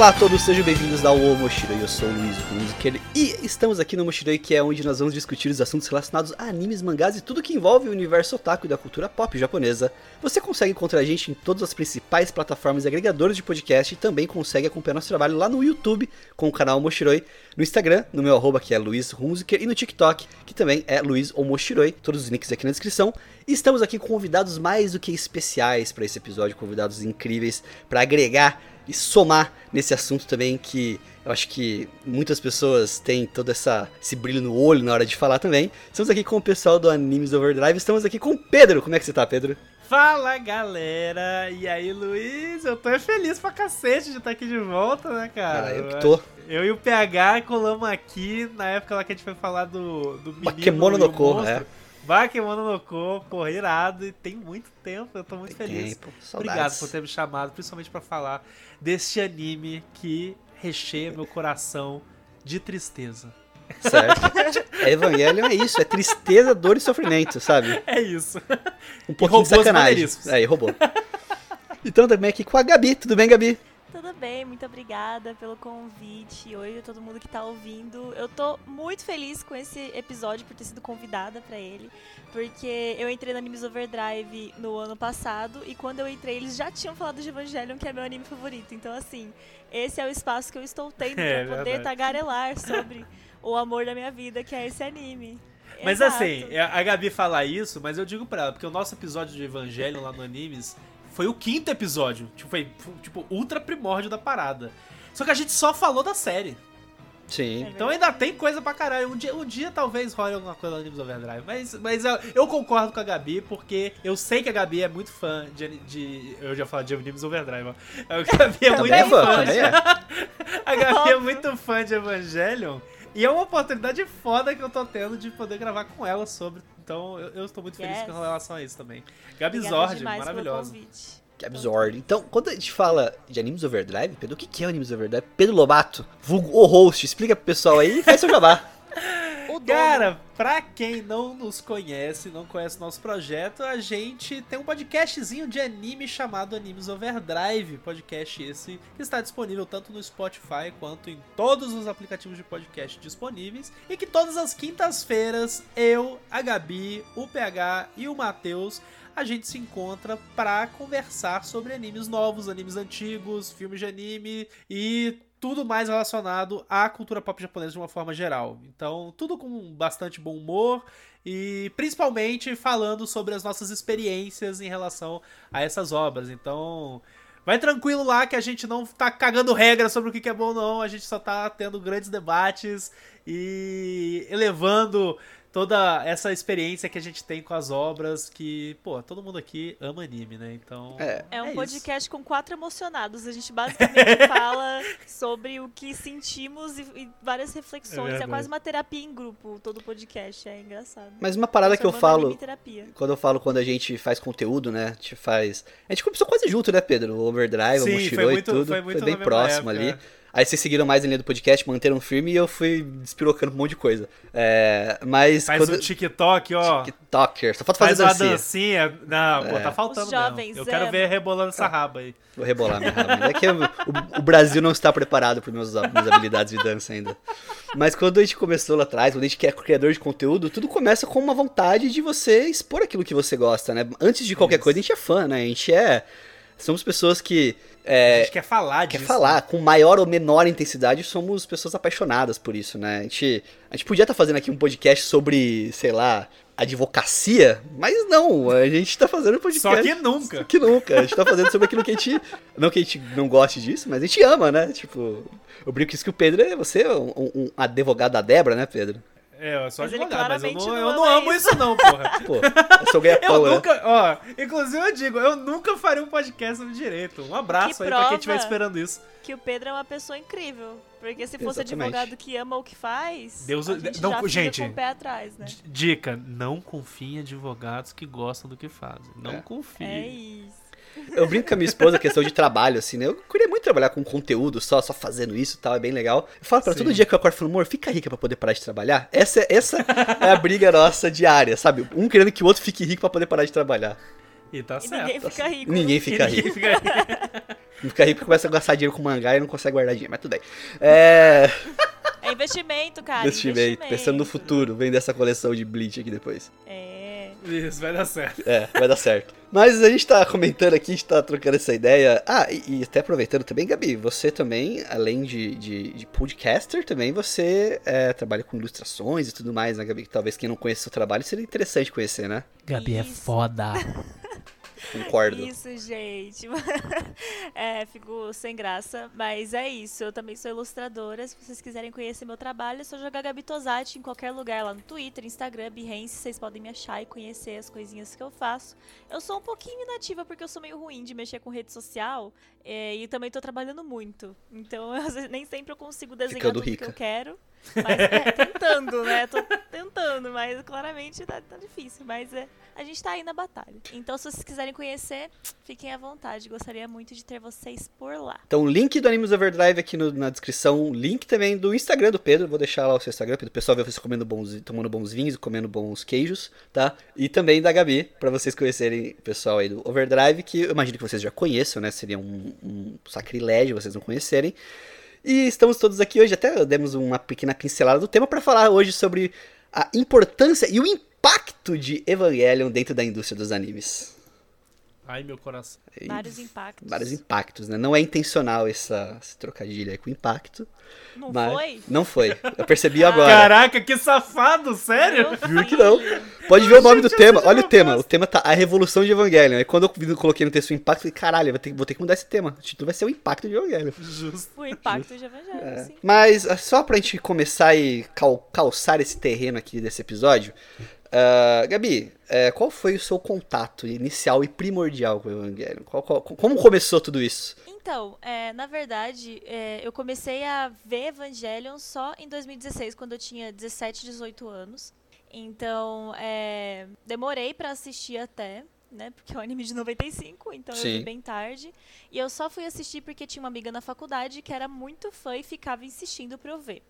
Olá a todos, sejam bem-vindos ao Moshiroi. Eu sou o Luiz Hunziker e estamos aqui no Moshiroi, que é onde nós vamos discutir os assuntos relacionados a animes, mangás e tudo que envolve o universo otaku e da cultura pop japonesa. Você consegue encontrar a gente em todas as principais plataformas e agregadores de podcast e também consegue acompanhar nosso trabalho lá no YouTube com o canal Moshiroi, no Instagram, no meu arroba que é Luiz Hunziker e no TikTok, que também é Luiz Omoshiroi, todos os links aqui na descrição. E estamos aqui com convidados mais do que especiais para esse episódio, convidados incríveis para agregar e somar nesse assunto também que eu acho que muitas pessoas têm todo essa, esse brilho no olho na hora de falar também. Estamos aqui com o pessoal do Animes Overdrive, estamos aqui com o Pedro. Como é que você tá, Pedro? Fala galera! E aí, Luiz? Eu tô feliz pra cacete de estar aqui de volta, né, cara? Ah, eu que tô. Eu e o PH colamos aqui na época lá que a gente foi falar do, do menino Bakemono no Ko, é. Bakemono no Ko, pô, irado. E tem muito tempo, eu tô muito Tem feliz. tempo, Obrigado por ter me chamado, principalmente pra falar deste anime que recheia meu coração de tristeza. Certo. É Evangelion é isso, é tristeza, dor e sofrimento, sabe? É isso. Um pouquinho de sacanagem. Aí, robô. Então também aqui com a Gabi, tudo bem, Gabi? Tudo bem, muito obrigada pelo convite. Oi a todo mundo que tá ouvindo. Eu tô muito feliz com esse episódio por ter sido convidada pra ele, porque eu entrei no Animes Overdrive no ano passado e quando eu entrei eles já tinham falado de Evangelion, que é meu anime favorito. Então assim, esse é o espaço que eu estou tendo É poder verdade. tagarelar sobre o amor da minha vida, que é esse anime. Mas Exato. assim, a Gabi fala isso, mas eu digo pra ela, porque o nosso episódio de Evangelho lá no Animes foi o quinto episódio. Tipo, foi, tipo, ultra primórdio da parada. Só que a gente só falou da série. Sim. É Então ainda tem coisa pra caralho. Um dia, um dia talvez role alguma coisa no Animes Overdrive. Mas, mas eu, eu concordo com a Gabi, porque eu sei que a Gabi é muito fã de. de eu já falo de Animes Overdrive, ó. A Gabi é muito é fã, fã. é. A Gabi é muito fã de Evangelion. E é uma oportunidade foda que eu tô tendo de poder gravar com ela sobre. Então eu, eu estou muito feliz Yes. com relação a isso também. Gabi Obrigada Zord, maravilhosa. Absurdo. Então, quando a gente fala de Animes Overdrive, Pedro, o que é o Animes Overdrive? Pedro Lobato, vulgo o host, explica pro pessoal aí e faz seu jabá. O. Cara, pra quem não nos conhece, não conhece nosso projeto, a gente tem um podcastzinho de anime chamado Animes Overdrive. Podcast esse que está disponível tanto no Spotify quanto em todos os aplicativos de podcast disponíveis. E que todas as quintas-feiras, eu, a Gabi, o PH e o Matheus. A gente se encontra pra conversar sobre animes novos, animes antigos, filmes de anime e tudo mais relacionado à cultura pop japonesa de uma forma geral. Então, tudo com bastante bom humor e principalmente falando sobre as nossas experiências em relação a essas obras. Então, vai tranquilo lá que a gente não tá cagando regra sobre o que é bom não, a gente só tá tendo grandes debates e elevando toda essa experiência que a gente tem com as obras que, pô, todo mundo aqui ama anime, né? Então, É. É um isso. podcast com quatro emocionados. A gente basicamente fala sobre o que sentimos e, e várias reflexões. É, verdade. quase uma terapia em grupo, todo o podcast. É engraçado. Mas uma parada que eu falo, anime em terapia. quando eu falo quando a gente faz conteúdo, né? A gente faz. A gente começou quase junto, né, Pedro? O Overdrive, Sim, o foi Moshiroi e muito- tudo. foi muito bem na mesma próximo época, ali. É. Aí vocês seguiram mais a linha do podcast, manteram firme e eu fui despirocando um monte de coisa. É, mas faz quando. o TikTok, ó. TikToker, só falta Faz fazer uma dancinha. dancinha. Não, pô, É. tá faltando Os mesmo. jovens Eu quero amam. ver rebolando essa raba aí. Vou rebolar minha raba. É que o, o- o Brasil não está preparado para minhas habilidades de dança ainda. Mas quando a gente começou lá atrás, quando a gente quer criador de conteúdo, tudo começa com uma vontade de você expor aquilo que você gosta, né? Antes de qualquer Isso. coisa, a gente é fã, né? A gente é. Somos pessoas que. a É, gente quer falar quer disso. falar com maior ou menor intensidade, somos pessoas apaixonadas por isso, né? A gente, a gente podia estar fazendo aqui um podcast sobre, sei lá, advocacia, mas não, a gente tá fazendo um podcast. Só que nunca. Que nunca. A gente tá fazendo sobre aquilo que a gente. Não que a gente não goste disso, mas a gente ama, né? Tipo, eu brinco isso que o Pedro é você, um, um advogado da Débora, né, Pedro? É, eu sou Mas advogado, mas eu não, não eu não ama amo isso. isso não, porra. Pô, eu sou Eu né? nunca, ó, inclusive eu digo, eu nunca faria um podcast sobre direito. Um abraço Que aí pra quem estiver esperando isso. Que o Pedro é uma pessoa incrível. Porque se fosse Exatamente. advogado que ama o que faz, Deus- a gente não, já fica gente. com o pé atrás, né? Dica, não confie em advogados que gostam do que fazem. Não É. confie. É isso. Eu brinco com a minha esposa, questão de trabalho, assim, né? Eu queria muito trabalhar com conteúdo, só, só fazendo isso e tal, é bem legal. Eu falo pra ela, todo dia que eu acordo falando, amor, fica rica pra poder parar de trabalhar. Essa, é- essa é a briga nossa diária, sabe? Um querendo que o outro fique rico pra poder parar de trabalhar. E tá E certo. ninguém fica rico. Ninguém fica Ninguém rico. fica rico. Fica rico porque começa a gastar dinheiro com mangá e não consegue guardar dinheiro, mas tudo bem. É. É investimento, cara. investimento, pensando no futuro, vender essa coleção de Bleach aqui depois. É. Isso, vai dar certo. É, vai dar certo. Mas a gente tá comentando aqui, a gente tá trocando essa ideia. Ah, e, e até aproveitando também, Gabi, você também, além de, de, de podcaster, também você é, trabalha com ilustrações e tudo mais, né, Gabi? Talvez quem não conheça o seu trabalho seria interessante conhecer, né? Gabi é foda. Concordo. Isso, gente. é, fico sem graça, mas é isso. Eu também sou ilustradora. Se vocês quiserem conhecer meu trabalho, é só jogar Gabi Tosati em qualquer lugar, lá no Twitter, Instagram, Behance. Vocês podem me achar e conhecer as coisinhas que eu faço. Eu sou um pouquinho inativa porque eu sou meio ruim de mexer com rede social é, e também tô trabalhando muito. Então, vezes, nem sempre eu consigo desenhar Ficando tudo que rica. eu quero. Mas é, tentando, né? Tô tentando, mas claramente tá, tá difícil. Mas é, a gente tá aí na batalha. Então, se vocês quiserem conhecer, fiquem à vontade. Gostaria muito de ter vocês por lá. Então, link do Animes Overdrive aqui no- na descrição. Link também do Instagram do Pedro. Vou deixar lá o seu Instagram. O pessoal ver você comendo bons, tomando bons vinhos e comendo bons queijos, tá? E também da Gabi, pra vocês conhecerem o pessoal aí do Overdrive, que eu imagino que vocês já conheçam, né? Seria um, um sacrilégio vocês não conhecerem. E estamos todos aqui hoje, até demos uma pequena pincelada do tema pra falar hoje sobre a importância e o impacto de Evangelion dentro da indústria dos animes. Ai, meu coração. E Vários impactos. vários impactos, né? Não é intencional essa, esse trocadilho aí com impacto. Não mas... foi? Não foi. Eu percebi agora. Caraca, que safado, sério? Juro que não. Pode ver o nome do tema. essa Olha o tema. O tema tá A Revolução de Evangelion. Aí quando eu coloquei no texto o impacto, eu falei, caralho, vou ter, vou ter que mudar esse tema. O título vai ser o impacto de Evangelion. Justo. O impacto de Evangelho, É. sim. Mas só pra gente começar e cal- calçar esse terreno aqui desse episódio, ah, Gabi, eh, qual foi o seu contato inicial e primordial com o Evangelion? Qual- qual- como começou tudo isso? Então, é, na verdade, é, eu comecei a ver Evangelion só em 2016, quando eu tinha 17, 18 anos. Então, é, demorei pra assistir até, né? Porque é um anime de 95, então eu Sim. vi bem tarde. E eu só fui assistir porque tinha uma amiga na faculdade que era muito fã e ficava insistindo pra eu ver.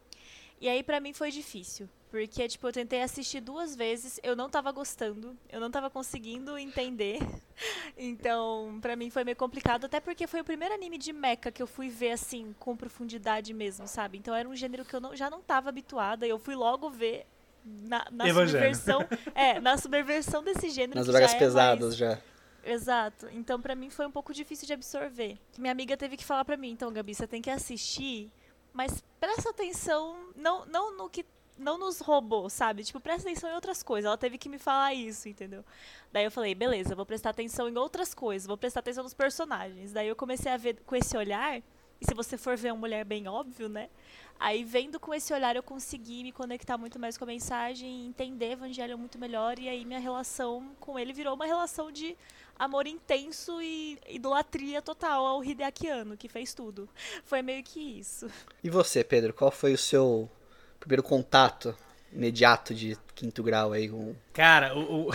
E aí pra mim foi difícil, porque tipo, eu tentei assistir duas vezes, eu não tava gostando, eu não tava conseguindo entender. Então, pra mim foi meio complicado, até porque foi o primeiro anime de mecha que eu fui ver assim com profundidade mesmo, sabe? Então era um gênero que eu não- já não tava habituada, e eu fui logo ver na, na subversão, é, na subversão desse gênero Nas que drogas já é pesadas mais- já. Exato. Então, pra mim foi um pouco difícil de absorver. Minha amiga teve que falar pra mim, então, Gabi, você tem que assistir, mas presta atenção não, não no que não nos roubou, sabe? Tipo, presta atenção em outras coisas. Ela teve que me falar isso, entendeu? Daí eu falei, beleza, vou prestar atenção em outras coisas, vou prestar atenção nos personagens. Daí eu comecei a ver com esse olhar, e se você for ver uma mulher bem óbvio, né? Aí vendo com esse olhar eu consegui me conectar muito mais com a mensagem, entender Evangelho muito melhor, e aí minha relação com ele virou uma relação de amor intenso e idolatria total ao Hideaki Anno, que fez tudo. Foi meio que isso. E você, Pedro, qual foi o seu primeiro contato imediato de quinto grau aí com. Cara, o, o,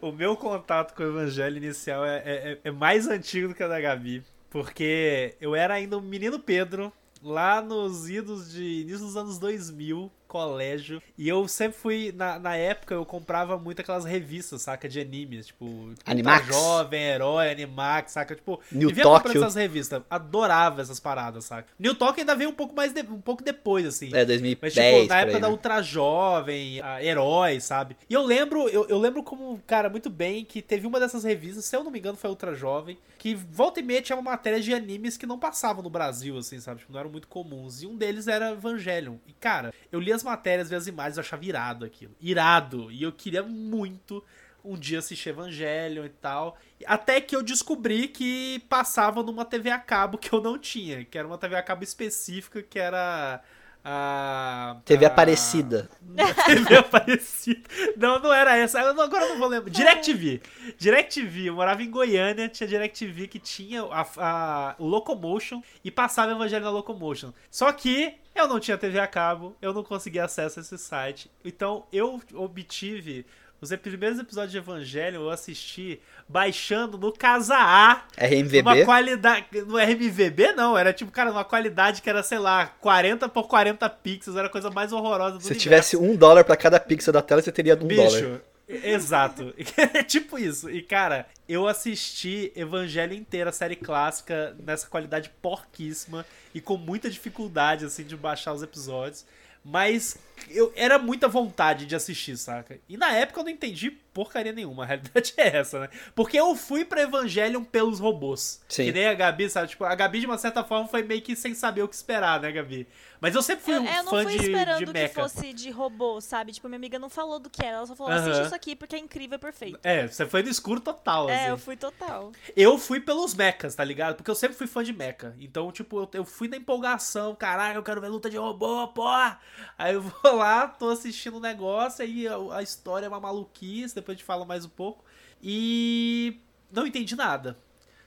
o meu contato com o evangelho inicial é, é, é mais antigo do que a da Gabi. Porque eu era ainda um menino Pedro, lá nos idos de início dos anos 2000, colégio. E eu sempre fui, na, na época, eu comprava muito aquelas revistas, saca? De animes, tipo... Animax? Ultra Jovem, Herói, Animax, saca? Tipo, New vivia comprando Tóquio. essas revistas. Adorava essas paradas, saca? New Tóquio ainda veio um pouco mais, de- um pouco depois, assim. É, 2010. Mas, tipo, na época aí, da né? Ultra Jovem, a Herói, sabe? E eu lembro, eu, eu lembro como, cara, muito bem que teve uma dessas revistas, se eu não me engano, foi Ultra Jovem, que volta e meia tinha uma matéria de animes que não passavam no Brasil, assim, sabe? Tipo, não eram muito comuns. E um deles era Evangelion. E, cara, eu li as matérias, vi as imagens, eu achava irado aquilo. Irado. E eu queria muito um dia assistir Evangelion e tal. Até que eu descobri que passava numa TV a cabo que eu não tinha, que era uma TV a cabo específica, que era a. TV a- Aparecida. TV Aparecida. Não, não era essa. Eu não- Agora eu não vou lembrar. DirecTV. DirecTV. Eu morava em Goiânia, tinha DirecTV que tinha a, a- o Locomotion e passava Evangelho na Locomotion. Só que eu não tinha TV a cabo, eu não conseguia acesso a esse site. Então eu obtive. Os primeiros episódios de Evangelho eu assisti baixando no Casa A RMVB. uma qualidade. No RMVB, não. Era tipo, cara, uma qualidade que era, sei lá, 40 por 40 pixels. Era a coisa mais horrorosa do Se universo. tivesse um dólar pra cada pixel da tela, você teria um Bicho, dólar. Exato. É tipo isso. E, cara, eu assisti Evangelho inteira, a série clássica, nessa qualidade porquíssima e com muita dificuldade, assim, de baixar os episódios. Mas eu era muita vontade de assistir, saca? E na época eu não entendi porcaria nenhuma, a realidade é essa, né? Porque eu fui pra Evangelion pelos robôs. Sim. Que nem a Gabi, sabe? Tipo, a Gabi, de uma certa forma, foi meio que sem saber o que esperar, né, Gabi? Mas eu sempre fui Eu, um eu não fã fui de, esperando de que mecha. fosse de robô, sabe? Tipo, minha amiga não falou do que era, ela só falou, assiste isso aqui porque é incrível e perfeito. É, você foi no escuro total, assim. É, eu fui total. Eu fui pelos mechas, tá ligado? Porque eu sempre fui fã de mecha. Então, tipo, eu, eu fui na empolgação. Caraca, eu quero ver luta de robô, porra! Aí eu vou lá, tô assistindo o negócio, aí a, história é uma maluquice, depois a gente fala mais um pouco. E não entendi nada.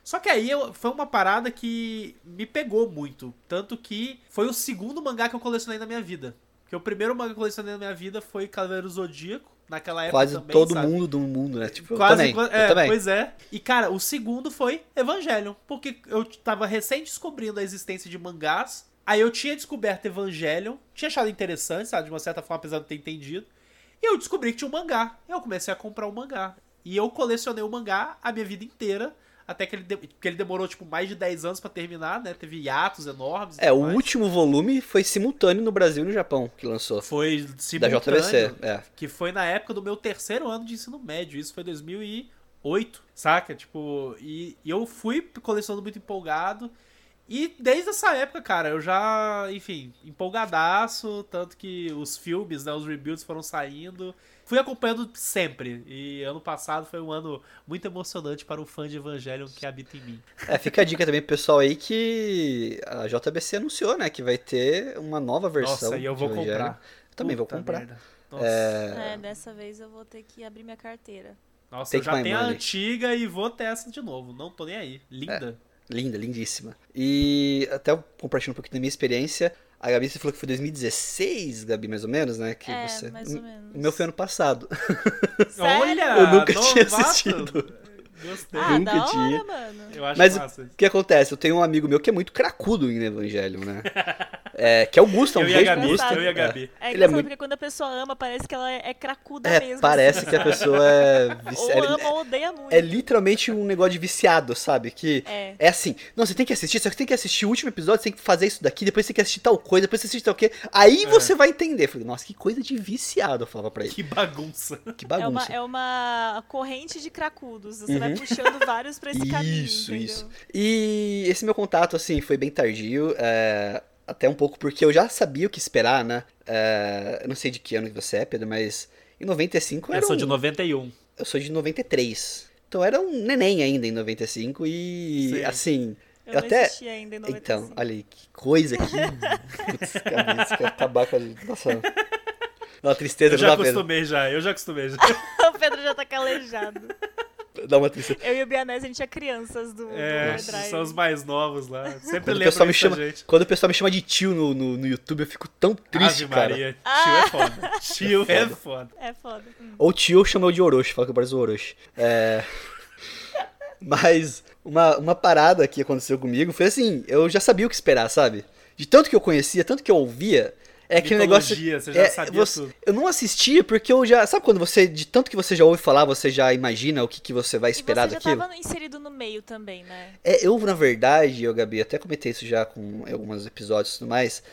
Só que aí eu- foi uma parada que me pegou muito. Tanto que foi o segundo mangá que eu colecionei na minha vida. Porque o primeiro mangá que eu colecionei na minha vida foi Cavaleiro Zodíaco. Naquela época Quase também, todo sabe? mundo do mundo, né? Tipo, eu Quase, também. qua- eu é, também. Pois é. E, cara, o segundo foi Evangelion. Porque eu tava recém descobrindo a existência de mangás. Aí eu tinha descoberto Evangelion. Tinha achado interessante, sabe? De uma certa forma, apesar de não ter entendido. E eu descobri que tinha um mangá. Eu comecei a comprar o mangá. E eu colecionei o mangá a minha vida inteira. Até que ele, de- porque ele demorou, tipo, mais de 10 anos pra terminar, né? Teve hiatos enormes. É, o mais. último volume foi simultâneo no Brasil e no Japão que lançou. Foi Da simultâneo. JBC, é. Que foi na época do meu terceiro ano de ensino médio. Isso foi 2008, saca? Tipo, e, e eu fui colecionando muito empolgado. E desde essa época, cara, eu já, enfim, empolgadaço. Tanto que os filmes, né, os rebuilds foram saindo. Fui acompanhando sempre. E ano passado foi um ano muito emocionante para o fã de Evangelion que habita em mim. É, fica a dica também pro pessoal aí que a JBC anunciou, né? Que vai ter uma nova versão. Nossa, e eu vou comprar. Eu também vou Puta comprar. merda. Nossa, É, dessa vez eu vou ter que abrir minha carteira. Nossa Take eu já tenho a money. antiga e vou ter essa de novo. Não tô nem aí. Linda. Linda, lindíssima. E até compartilhando um pouquinho da minha experiência. A Gabi, você falou que foi 2016, Gabi, mais ou menos, né? Que é, você... mais ou menos. O meu foi ano passado. Sério? Olha! Eu nunca tinha novato. assistido. Gostei. Ah, Nunca da tinha. hora, mano. Eu acho Mas massa. O que acontece? Eu tenho um amigo meu que é muito cracudo em Evangelho, né? É, que é o Gusto, é um Eu e Gabi, Gusto. eu e a É. Gabi. É Ele engraçado é muito- porque quando a pessoa ama, parece que ela é, é cracuda É, mesmo. parece assim. que a pessoa é, vici- Ou é, ama ou odeia muito. é literalmente um negócio de viciado, sabe? Que É. é assim, não, você tem que assistir, só que tem que assistir o último episódio, você tem que fazer isso daqui, depois você tem que assistir tal coisa, depois você assiste tal quê. Aí É. você vai entender. Eu falei, nossa, que coisa de viciado, eu falava pra ele. Que bagunça. Que É uma, bagunça. é uma corrente de cracudos. Você vai Uhum. puxando vários pra esse caminho. Isso, isso. E esse meu contato, assim, foi bem tardio. é, até um pouco porque eu já sabia o que esperar, né? É, eu não sei de que ano que você é, Pedro, mas em 95 Eu era sou um- de 91. Eu sou de 93. Então eu era um neném ainda em 95 e, Sim. assim... Eu, Eu não até- ainda em 95. Então, olha aí, que coisa que... Putz, isso que acabar com a... Nossa... Uma tristeza, Eu não já acostumei já, eu já acostumei já. o Pedro já tá calejado. Dá uma tristeza. Eu e o Bianese, a gente é crianças do, É, do são os mais novos lá. Sempre Quando o, lembro pessoal me disso chama, gente. quando o pessoal me chama de tio no, no, no YouTube, eu fico tão triste, Ave cara. Maria, tio é foda. Tio é foda. É foda. Hum. Ou tio chamou de Orochi, fala que eu pareço o Orochi. É... Mas uma, uma parada que aconteceu comigo foi assim, eu já sabia o que esperar, sabe? De tanto que eu conhecia, tanto que eu ouvia, é aquele negócio... Você já é, sabia você- tudo. Eu não assistia porque eu já... Sabe quando você, de tanto que você já ouve falar, você já imagina o que, que você vai esperar e você já tava inserido no meio também, né? É, eu, na verdade, eu, Gabi, até comentei isso já com alguns episódios e tudo mais.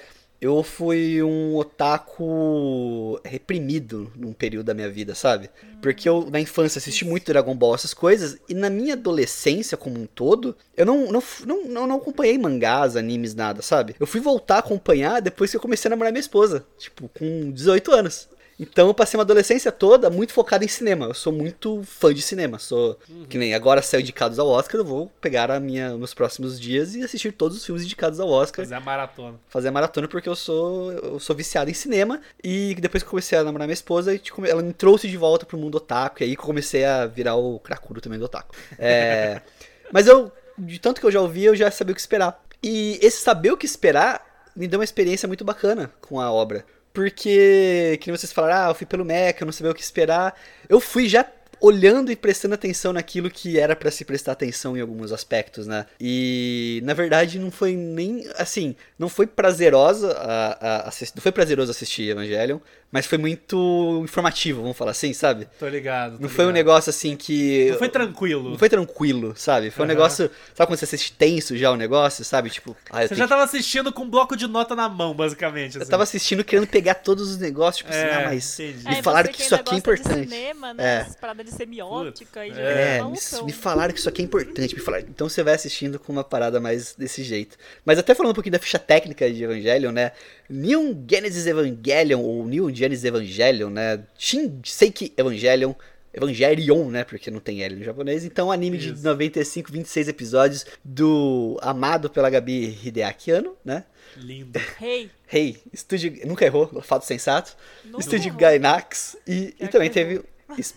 Eu fui um otaku reprimido num período da minha vida, sabe? Porque eu, na infância, assisti muito Dragon Ball, essas coisas, e na minha adolescência como um todo, eu não, não, não, não, acompanhei mangás, animes, nada, sabe? Eu fui voltar a acompanhar depois que eu comecei a namorar minha esposa, tipo, com 18 anos. Então eu passei uma adolescência toda muito focada em cinema. Eu sou muito fã de cinema. Sou que nem agora saiu indicados ao Oscar, eu vou pegar a minha meus próximos dias e assistir todos os filmes indicados ao Oscar, Fazer a maratona. fazer a maratona porque eu sou eu sou viciado em cinema e depois que eu comecei a namorar minha esposa, ela me trouxe de volta pro mundo otaku e aí comecei a virar o cracudo também do otaku. É, mas eu de tanto que eu já ouvi, eu já sabia o que esperar. E esse saber o que esperar me deu uma experiência muito bacana com a obra. Porque, que nem vocês falaram, ah, eu fui pelo Mecha, eu não sabia o que esperar. Eu fui já olhando e prestando atenção naquilo que era pra se prestar atenção em alguns aspectos, né? E na verdade não foi nem assim, não foi prazerosa a, a, assistir, não foi prazeroso assistir Evangelion, mas foi muito informativo, vamos falar assim, sabe? Tô ligado. tô Não foi um ligado. negócio assim que. Não foi tranquilo. Não foi tranquilo, sabe? Foi um Aham. negócio. Sabe quando você assiste tenso já o negócio, sabe? Tipo, ah, eu, Você já que- tava assistindo com um bloco de nota na mão, basicamente. eu assim. tava assistindo querendo pegar todos os negócios, tipo assim, É, ah, mas. entendi. Me Aí falaram você que isso aqui é gosta de importante. cinema, né? É. Essas paradas de semiótica e já É, É, me, me falaram que isso aqui é importante. Me falaram. Então você vai assistindo com uma parada mais desse jeito. Mas até falando um pouquinho da ficha técnica de Evangelion, né? Neon Genesis Evangelion, ou Neon Genesis Evangelion, né? Shin Seiki Evangelion. Evangelion, né? Porque não tem L no japonês. Então, anime de Isso. 95, 26 episódios do amado pela Gabi Hideaki Anno, né? Lindo. Hey, Hey, estúdio. Nunca errou, fato sensato. nunca Estúdio errou. Gainax. E, e também teve.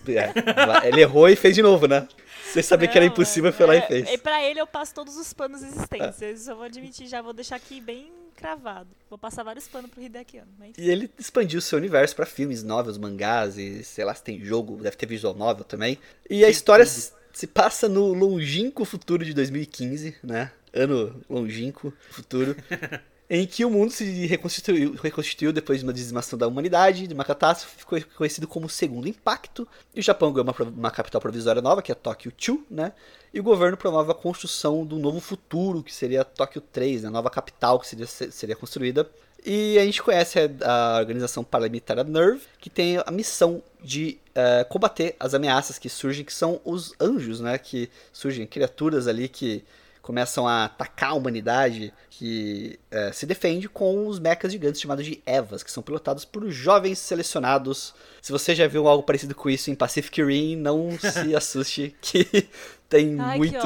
é, ele errou e fez de novo, né? Você sabia que era impossível, é- foi lá e é- fez. E pra ele eu passo todos os panos existentes. Isso eu vou admitir, já vou deixar aqui bem cravado. Vou passar vários panos pro Hideaki Anno. Mas... E ele expandiu seu universo pra filmes, novels, mangás e sei lá se tem jogo, deve ter visual novel também. E a história se, se passa no longínquo futuro de 2015, né? Ano longínquo, futuro. em que o mundo se reconstituiu, reconstituiu depois de uma dizimação da humanidade, de uma catástrofe, ficou conhecido como Segundo Impacto. E o Japão ganhou uma, uma capital provisória nova, que é Tóquio 2, né? E o governo promove a construção do novo futuro, que seria Tóquio 3, né? a nova capital que seria, seria construída. E a gente conhece a, organização paramilitar NERV, que tem a missão de eh, combater as ameaças que surgem, que são os anjos, né? Que surgem criaturas ali que começam a atacar a humanidade, que eh, se defende com os mechas gigantes chamados de Evas, que são pilotados por jovens selecionados. Se você já viu algo parecido com isso em Pacific Rim, não se assuste que tem Ai, muito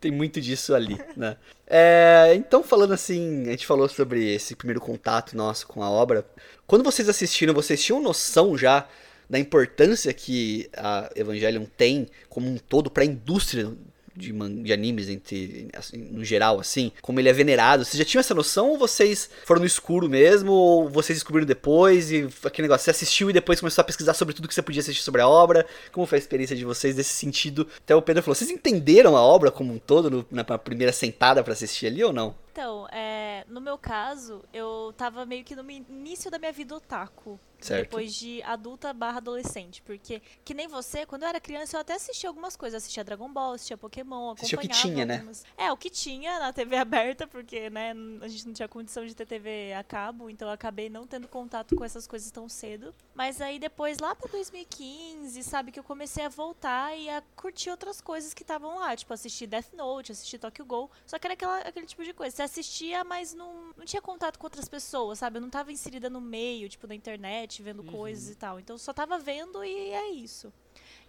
tem muito disso ali, né? É, então, falando assim, a gente falou sobre esse primeiro contato nosso com a obra. Quando vocês assistiram, vocês tinham noção já da importância que a Evangelion tem como um todo para a indústria de, de animes entre, assim, no geral, assim? Como ele é venerado? Vocês já tinham essa noção ou vocês foram no escuro mesmo? Ou vocês descobriram depois? E aquele negócio, você assistiu e depois começou a pesquisar sobre tudo que você podia assistir sobre a obra? Como foi a experiência de vocês nesse sentido? Até o Pedro falou, vocês entenderam a obra como um todo no- na primeira sentada para assistir ali ou não? Então, é, no meu caso, eu tava meio que no início da minha vida otaku. Certo. Depois de adulta barra adolescente. Porque, que nem você, quando eu era criança, eu até assistia algumas coisas. Assistia Dragon Ball, assistia Pokémon, Assistia o que acompanhava tinha, né? algumas- É, o que tinha na TV aberta, porque, né, a gente não tinha condição de ter TV a cabo, então eu acabei não tendo contato com essas coisas tão cedo. Mas aí depois, lá pra 2015, sabe, que eu comecei a voltar e a curtir outras coisas que estavam lá. Tipo, assistir Death Note, assistir Tokyo Ghoul. Só que era aquela, aquele tipo de coisa. Você assistia, mas não, não tinha contato com outras pessoas, sabe? Eu não tava inserida no meio, tipo, na internet, vendo coisas e tal. Então eu só tava vendo e é isso.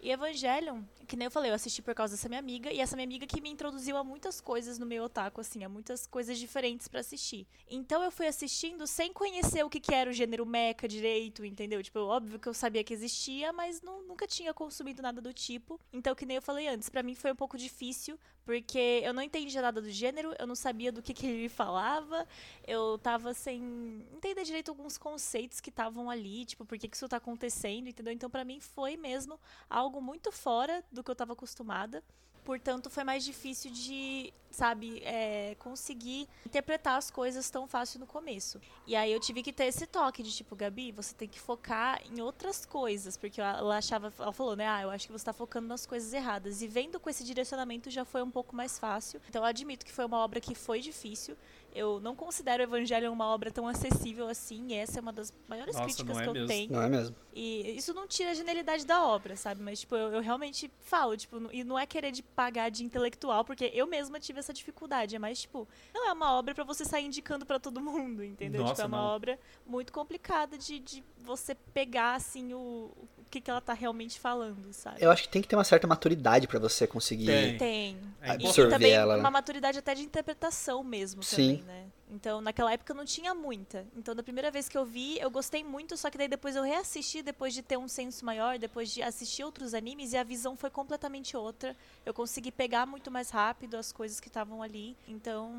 E Evangelion, que nem eu falei, eu assisti por causa dessa minha amiga, e essa minha amiga que me introduziu a muitas coisas no meu otaku, assim, a muitas coisas diferentes pra assistir. Então eu fui assistindo sem conhecer o que, que era o gênero mecha direito, entendeu? Tipo, óbvio que eu sabia que existia, mas nu- nunca tinha consumido nada do tipo. Então, que nem eu falei antes, pra mim foi um pouco difícil, porque eu não entendia nada do gênero, eu não sabia do que, que ele falava, eu tava sem entender direito alguns conceitos que estavam ali, tipo, por que, que isso tá acontecendo, entendeu? Então, pra mim foi mesmo algo muito fora do que eu tava acostumada. Portanto, foi mais difícil de, sabe, é, conseguir interpretar as coisas tão fácil no começo. E aí eu tive que ter esse toque de tipo, Gabi, você tem que focar em outras coisas. Porque ela achava, ela falou, né? Ah, eu acho que você tá focando nas coisas erradas. E vendo com esse direcionamento já foi um pouco mais fácil. Então eu admito que foi uma obra que foi difícil. Eu não considero o Evangelho uma obra tão acessível assim. E essa é uma das maiores Nossa, críticas não é que eu mesmo. tenho. Não é mesmo? E isso não tira a genialidade da obra, sabe? Mas, tipo, eu, eu realmente falo, tipo, e não é querer de pagar de intelectual, porque eu mesma tive essa dificuldade. É mais, tipo, não é uma obra pra você sair indicando pra todo mundo, entendeu? Nossa, tipo, é uma não. obra muito complicada de, de você pegar, assim, o que, que ela tá realmente falando, sabe? Eu acho que tem que ter uma certa maturidade pra você conseguir. Tem. Tem. É E- Absorver e também ela, né? uma maturidade até de interpretação mesmo Sim. também, né? Então, naquela época eu não tinha muita. Então, da primeira vez que eu vi, eu gostei muito, só que daí depois eu reassisti, depois de ter um senso maior, depois de assistir outros animes, e a visão foi completamente outra. Eu consegui pegar muito mais rápido as coisas que estavam ali. Então,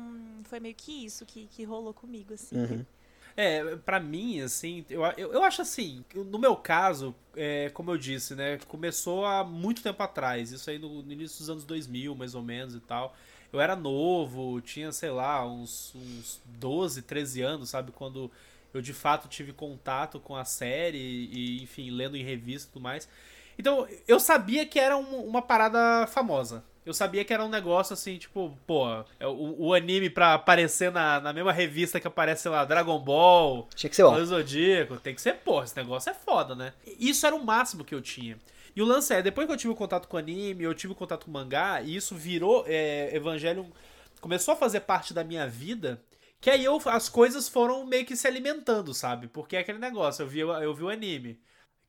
foi meio que isso que, que rolou comigo, assim. Uhum. É, pra mim, assim, eu, eu, eu acho assim, no meu caso, é, como eu disse, né, começou há muito tempo atrás, isso aí no, no início dos anos 2000, mais ou menos, e tal. Eu era novo, tinha, sei lá, uns, uns 12, 13 anos, sabe, quando eu de fato tive contato com a série e, enfim, lendo em revista e tudo mais. Então, eu sabia que era um, uma parada famosa. Eu sabia que era um negócio assim, tipo, pô, é o, o anime pra aparecer na, na mesma revista que aparece, sei lá, Dragon Ball, Tinha que ser bom. Zodíaco, tem que ser, pô, esse negócio é foda, né? Isso era o máximo que eu tinha. E o lance é, depois que eu tive o contato com o anime, eu tive o contato com o mangá, e isso virou, é, Evangelion começou a fazer parte da minha vida, que aí eu, as coisas foram meio que se alimentando, sabe? Porque é aquele negócio, eu vi, eu vi o anime,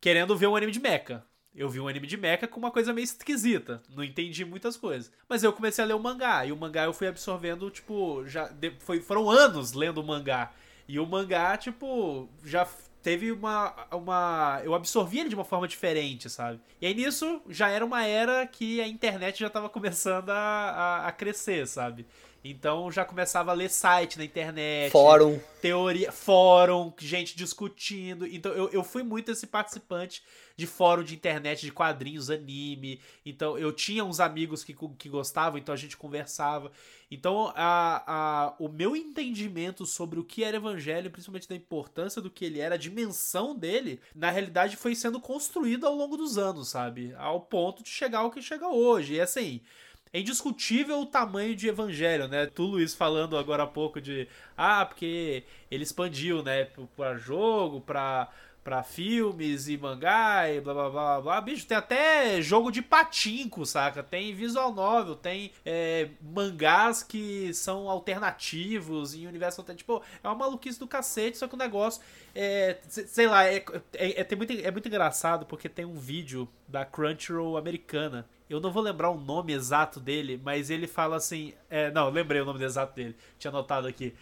querendo ver um anime de mecha. Eu vi um anime de mecha com uma coisa meio esquisita. Não entendi muitas coisas. Mas eu comecei a ler o mangá. E o mangá eu fui absorvendo, tipo, já. foi, foram anos lendo o mangá. E o mangá, tipo, já teve uma, uma. Eu absorvi ele de uma forma diferente, sabe? E aí nisso já era uma era que a internet já tava começando a, a, a crescer, sabe? Então já começava a ler site na internet Fórum. teoria, fórum, gente discutindo. Então eu, eu fui muito esse participante de fórum de internet, de quadrinhos, anime. Então eu tinha uns amigos que, que gostavam, então a gente conversava. Então a, a, o meu entendimento sobre o que era evangelho, principalmente da importância do que ele era, a dimensão dele, na realidade foi sendo construído ao longo dos anos, sabe? Ao ponto de chegar ao que chega hoje. E assim. É indiscutível o tamanho de Evangelho, né? Tu, Luiz, falando agora há pouco de. Ah, porque ele expandiu, né? Pra jogo, pra, pra filmes e mangá e blá blá blá blá. Bicho, tem até jogo de patinco, saca? Tem visual novel, tem é, mangás que são alternativos em universo alternativo. Tipo, é uma maluquice do cacete, só que o negócio. É, se- sei lá, é, é, é, muito, é muito engraçado porque tem um vídeo da Crunchyroll americana. Eu não vou lembrar o nome exato dele, mas ele fala assim. é, não, lembrei o nome exato dele. Tinha anotado aqui.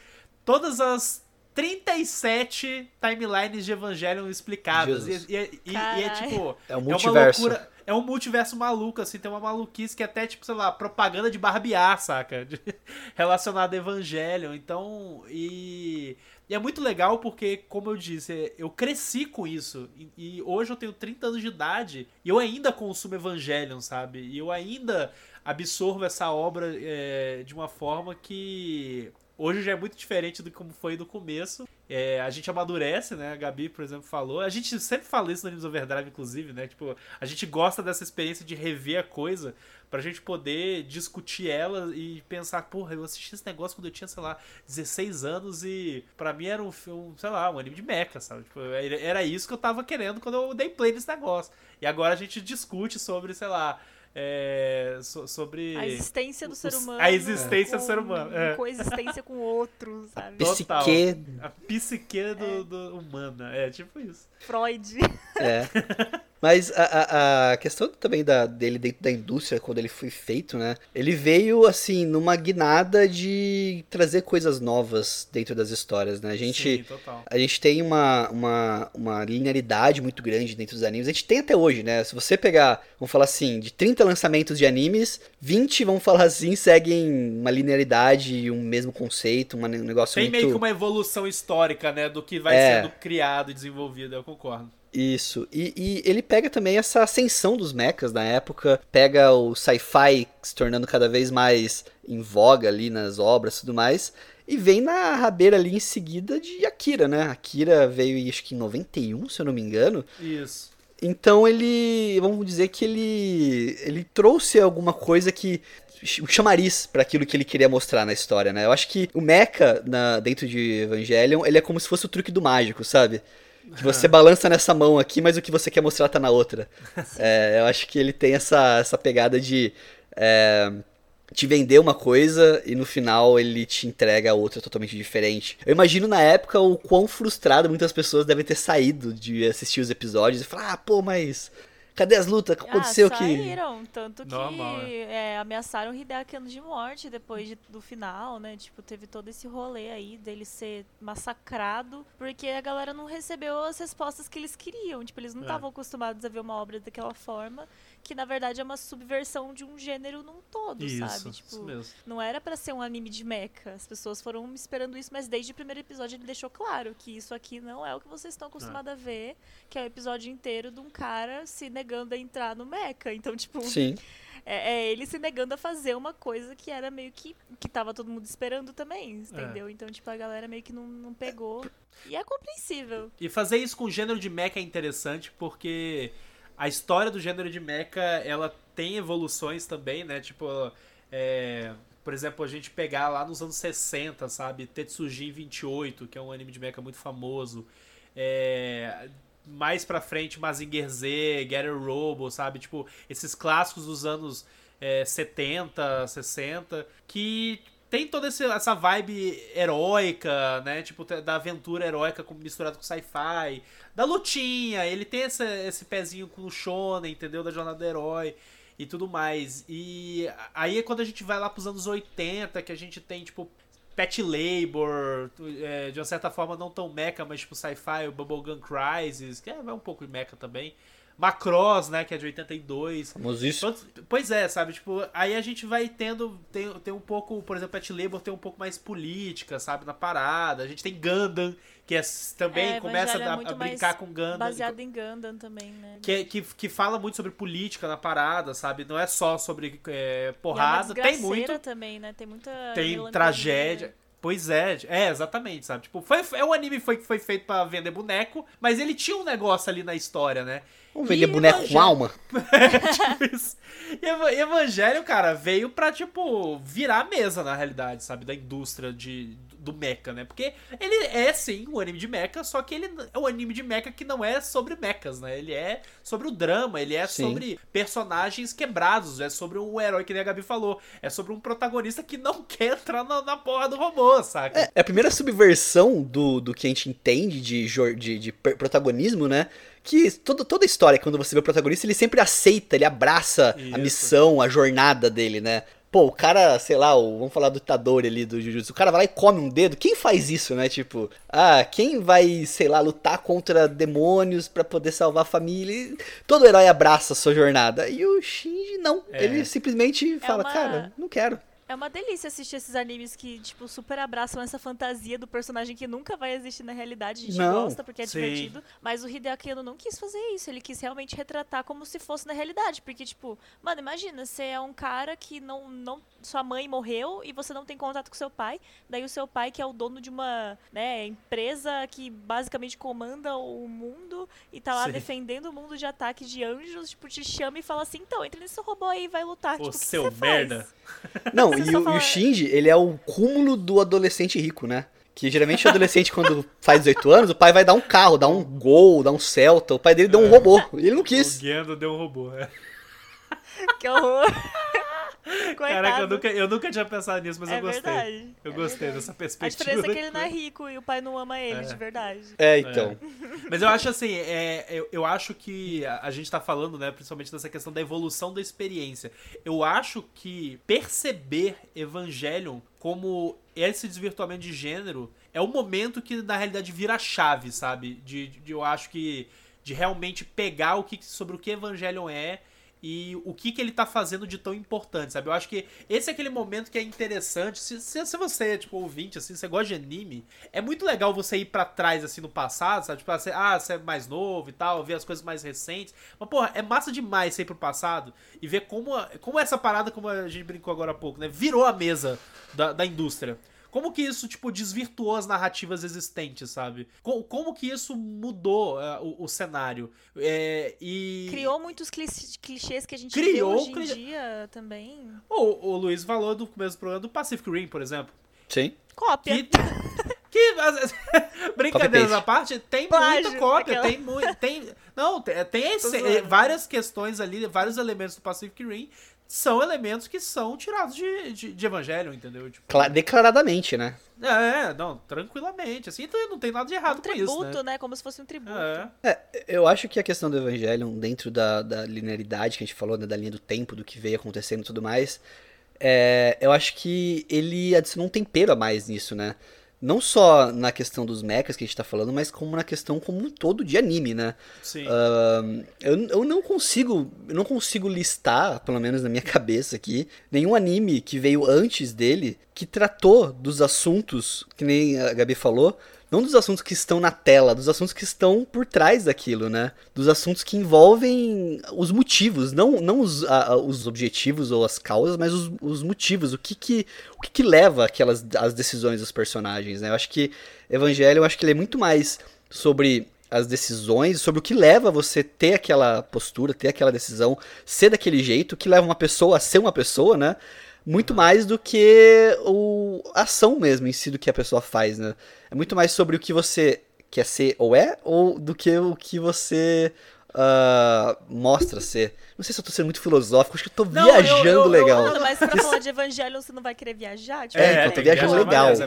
Todas as 37 timelines de Evangelion explicadas. E, e- e- e é tipo. É um É uma multiverso. loucura. É um multiverso maluco, assim, tem uma maluquice que até, tipo, sei lá, propaganda de barbear, saca? De- relacionada a Evangelion. Então, e, e é muito legal porque, como eu disse, eu cresci com isso. E, e hoje eu tenho 30 anos de idade e eu ainda consumo Evangelion, sabe? E eu ainda absorvo essa obra é, de uma forma que hoje já é muito diferente do como foi no começo. É, a gente amadurece, né? A Gabi, por exemplo, falou. A gente sempre fala isso no Animes Overdrive, inclusive, né? Tipo, a gente gosta dessa experiência de rever a coisa pra gente poder discutir ela e pensar, porra, eu assisti esse negócio quando eu tinha, sei lá, 16 anos e pra mim era um filme, sei lá, um anime de mecha, sabe? Tipo, era isso que eu tava querendo quando eu dei play nesse negócio. E agora a gente discute sobre, sei lá, é, so- sobre A existência do ser humano. a existência do ser humano, é. Coexistência com outro, sabe? Total. Psique. a psique do, do humana. É tipo isso. Freud. É. Mas a, a, a questão também da, dele dentro da indústria, quando ele foi feito, né? Ele veio, assim, numa guinada de trazer coisas novas dentro das histórias, né? A gente. Sim, total. A gente tem uma, uma, uma linearidade muito grande dentro dos animes. A gente tem até hoje, né? Se você pegar, vamos falar assim, de 30 lançamentos de animes, 20, vamos falar assim, seguem uma linearidade, um mesmo conceito, um negócio Tem muito... meio que uma evolução histórica, né, do que vai É. sendo criado e desenvolvido, eu concordo. Isso. E, e ele pega também essa ascensão dos mechas na época, pega o sci-fi se tornando cada vez mais em voga ali nas obras e tudo mais, e vem na rabeira ali em seguida de Akira, né? Akira veio acho que em 91, se eu não me engano. Isso. Então ele, vamos dizer que ele ele trouxe alguma coisa que um chamariz para aquilo que ele queria mostrar na história, né? Eu acho que o mecha na, dentro de Evangelion, ele é como se fosse o truque do mágico, sabe? Que você balança nessa mão aqui, mas o que você quer mostrar tá na outra. É, eu acho que ele tem essa, essa pegada de é, te vender uma coisa e no final ele te entrega outra totalmente diferente. Eu imagino na época o quão frustrado muitas pessoas devem ter saído de assistir os episódios e falar, ah, pô, mas cadê as lutas? O que aconteceu ah, que. saíram, tanto que Normal, é, ameaçaram o Hideaki de morte depois de- do final, né? Tipo, teve todo esse rolê aí dele ser massacrado, porque a galera não recebeu as respostas que eles queriam. Tipo, eles não É. estavam acostumados a ver uma obra daquela forma, que na verdade é uma subversão de um gênero num todo, Isso, sabe? isso Tipo, mesmo. não era pra ser um anime de mecha. As pessoas foram esperando isso, mas desde o primeiro episódio ele deixou claro que isso aqui não é o que vocês estão acostumados a ver, que é o episódio inteiro de um cara se negando a entrar no mecha. Então, tipo, Sim. é, é ele se negando a fazer uma coisa que era meio que. que tava todo mundo esperando também, entendeu? Então, tipo, a galera meio que não, não pegou. E é compreensível. E fazer isso com o gênero de mecha é interessante porque a história do gênero de mecha, ela tem evoluções também, né? Tipo, é, por exemplo, a gente pegar lá nos anos 60, sabe? Tetsujin 28, que é um anime de mecha muito famoso. É, mais pra frente, Mazinger Z, Getter Robo, sabe? Tipo, esses clássicos dos anos é, 70, 60, que tem toda essa vibe heróica, né? Tipo, da aventura heróica misturado com sci-fi. Da lutinha, ele tem essa, esse pezinho com o shonen, entendeu? Da jornada do herói e tudo mais. E aí é quando a gente vai lá pros anos 80, que a gente tem, tipo, Pet Labor, é, de uma certa forma não tão mecha, mas tipo sci-fi, o Bubblegum Crisis, que é, um pouco mecha também. Macross, né, que é de 82. Famosíssimo. Pois é, sabe, tipo, aí a gente vai tendo, tem, tem um pouco, por exemplo, Pet Labor tem um pouco mais política, sabe, na parada. A gente tem Gundam, que é, também é, começa a, a brincar com Gundam. Baseado em Gundam também, né? Que, que, que fala muito sobre política na parada, sabe? Não é só sobre é, porrada, é tem muito. também, né? Tem muita Tem tragédia. Pois é, é, exatamente, sabe? Tipo, foi, é um anime foi, foi feito para vender boneco, mas ele tinha um negócio ali na história, né? Vamos vender boneco com alma? é, tipo isso. E Evangelho, cara, veio pra, tipo, virar a mesa, na realidade, sabe? Da indústria de, do mecha, né? Porque ele é, sim, um anime de mecha, só que ele é um anime de mecha que não é sobre mechas, né? Ele é sobre o drama, ele é sim. sobre personagens quebrados, é sobre um herói, que nem a Gabi falou, é sobre um protagonista que não quer entrar na, na porra do robô, saca? É, é a primeira subversão do, do que a gente entende de, de, de protagonismo, né? que toda, toda história, quando você vê o protagonista, ele sempre aceita, ele abraça Isso. a missão, a jornada dele, né? Pô, o cara, sei lá, o, vamos falar do Itadori ali do Jujutsu, o cara vai lá e come um dedo. Quem faz isso, né? Tipo, ah, quem vai, sei lá, lutar contra demônios para poder salvar a família? Todo herói abraça a sua jornada. E o Shinji não. É. Ele simplesmente é fala, uma... cara, não quero. É uma delícia assistir esses animes que, tipo, super abraçam essa fantasia do personagem que nunca vai existir na realidade. A gente não, gosta porque é sim. divertido. Mas o Hideaki Anno não quis fazer isso. Ele quis realmente retratar como se fosse na realidade. Porque, tipo, mano, imagina, você é um cara que não, não. Sua mãe morreu e você não tem contato com seu pai. Daí o seu pai, que é o dono de uma né, empresa que basicamente comanda o mundo e tá lá sim. defendendo o mundo de ataque de anjos, tipo, te chama e fala assim: então, entra nesse robô aí e vai lutar. O tipo, seu merda. Não, e o, e o Shinji, ele é o cúmulo do adolescente rico, né? Que geralmente o adolescente, quando faz 18 anos, o pai vai dar um carro, dar um gol, dar um Celta. O pai dele deu um é. robô. E ele não quis. O Gendo deu um robô, é. Que horror. Caraca, eu nunca, eu nunca tinha pensado nisso, mas é eu gostei. Verdade, eu é gostei verdade. dessa perspectiva. A diferença é que ele não é rico e o pai não ama ele, é. de verdade. É, então. É. Mas eu acho assim, é, eu, eu acho que a, a gente tá falando, né, principalmente dessa questão da evolução da experiência. Eu acho que perceber Evangelion como esse desvirtuamento de gênero é o momento que na realidade vira chave, sabe? De, de eu acho que de realmente pegar o que sobre o que Evangelion é e o que, que ele tá fazendo de tão importante, sabe? Eu acho que esse é aquele momento que é interessante. Se, se, se você é, tipo, ouvinte, assim, você gosta de anime, é muito legal você ir para trás, assim, no passado, sabe? Tipo, você, ah, você é mais novo e tal, ver as coisas mais recentes. Mas, porra, é massa demais você ir pro passado e ver como, como essa parada, como a gente brincou agora há pouco, né? Virou a mesa da, da indústria. Como que isso, tipo, desvirtuou as narrativas existentes, sabe? Como, como que isso mudou uh, o, o, cenário? É, e... Criou muitos clichês que a gente Criou, vê hoje em dia também. O, o Luiz falou do começo do programa do Pacific Rim, por exemplo. Sim. Cópia. Que, que brincadeiras à parte, tem Plágio, muita cópia, aquela... tem muito, tem, não, tem, tem esse, várias questões ali, vários elementos do Pacific Rim são elementos que são tirados de, de, de Evangelho, entendeu? Tipo, declaradamente, né? É, não, tranquilamente, assim, então não tem nada de errado um com tributo, isso, né? né? Como se fosse um tributo. É. é. eu acho que a questão do Evangelion, dentro da, da linearidade que a gente falou, né, da linha do tempo, do que veio acontecendo e tudo mais, é, eu acho que ele adicionou um tempero a mais nisso, né? Não só na questão dos mechas que a gente tá falando, mas como na questão como um todo de anime, né? Sim. Uh, eu, eu não consigo, eu não consigo listar, pelo menos na minha cabeça aqui, nenhum anime que veio antes dele que tratou dos assuntos, que nem a Gabi falou, Não dos assuntos que estão na tela, dos assuntos que estão por trás daquilo, né? Dos assuntos que envolvem os motivos, não, não os, a, os objetivos ou as causas, mas os, os motivos, o que que, o que que leva aquelas as decisões dos personagens, né? Eu acho que Evangelho, eu acho que ele é muito mais sobre as decisões, sobre o que leva você ter aquela postura, ter aquela decisão, ser daquele jeito, que leva uma pessoa a ser uma pessoa, né? Muito mais do que o, a ação mesmo em si do que a pessoa faz, né? É muito mais sobre o que você quer ser ou é, ou do que o que você uh, mostra ser. Não sei se eu tô sendo muito filosófico, acho que eu tô Não, viajando eu- eu- eu- legal. Mano, mas pra falar de evangelho, você não vai querer viajar? Tipo, É, É, então, tem tô viajando legal. Mas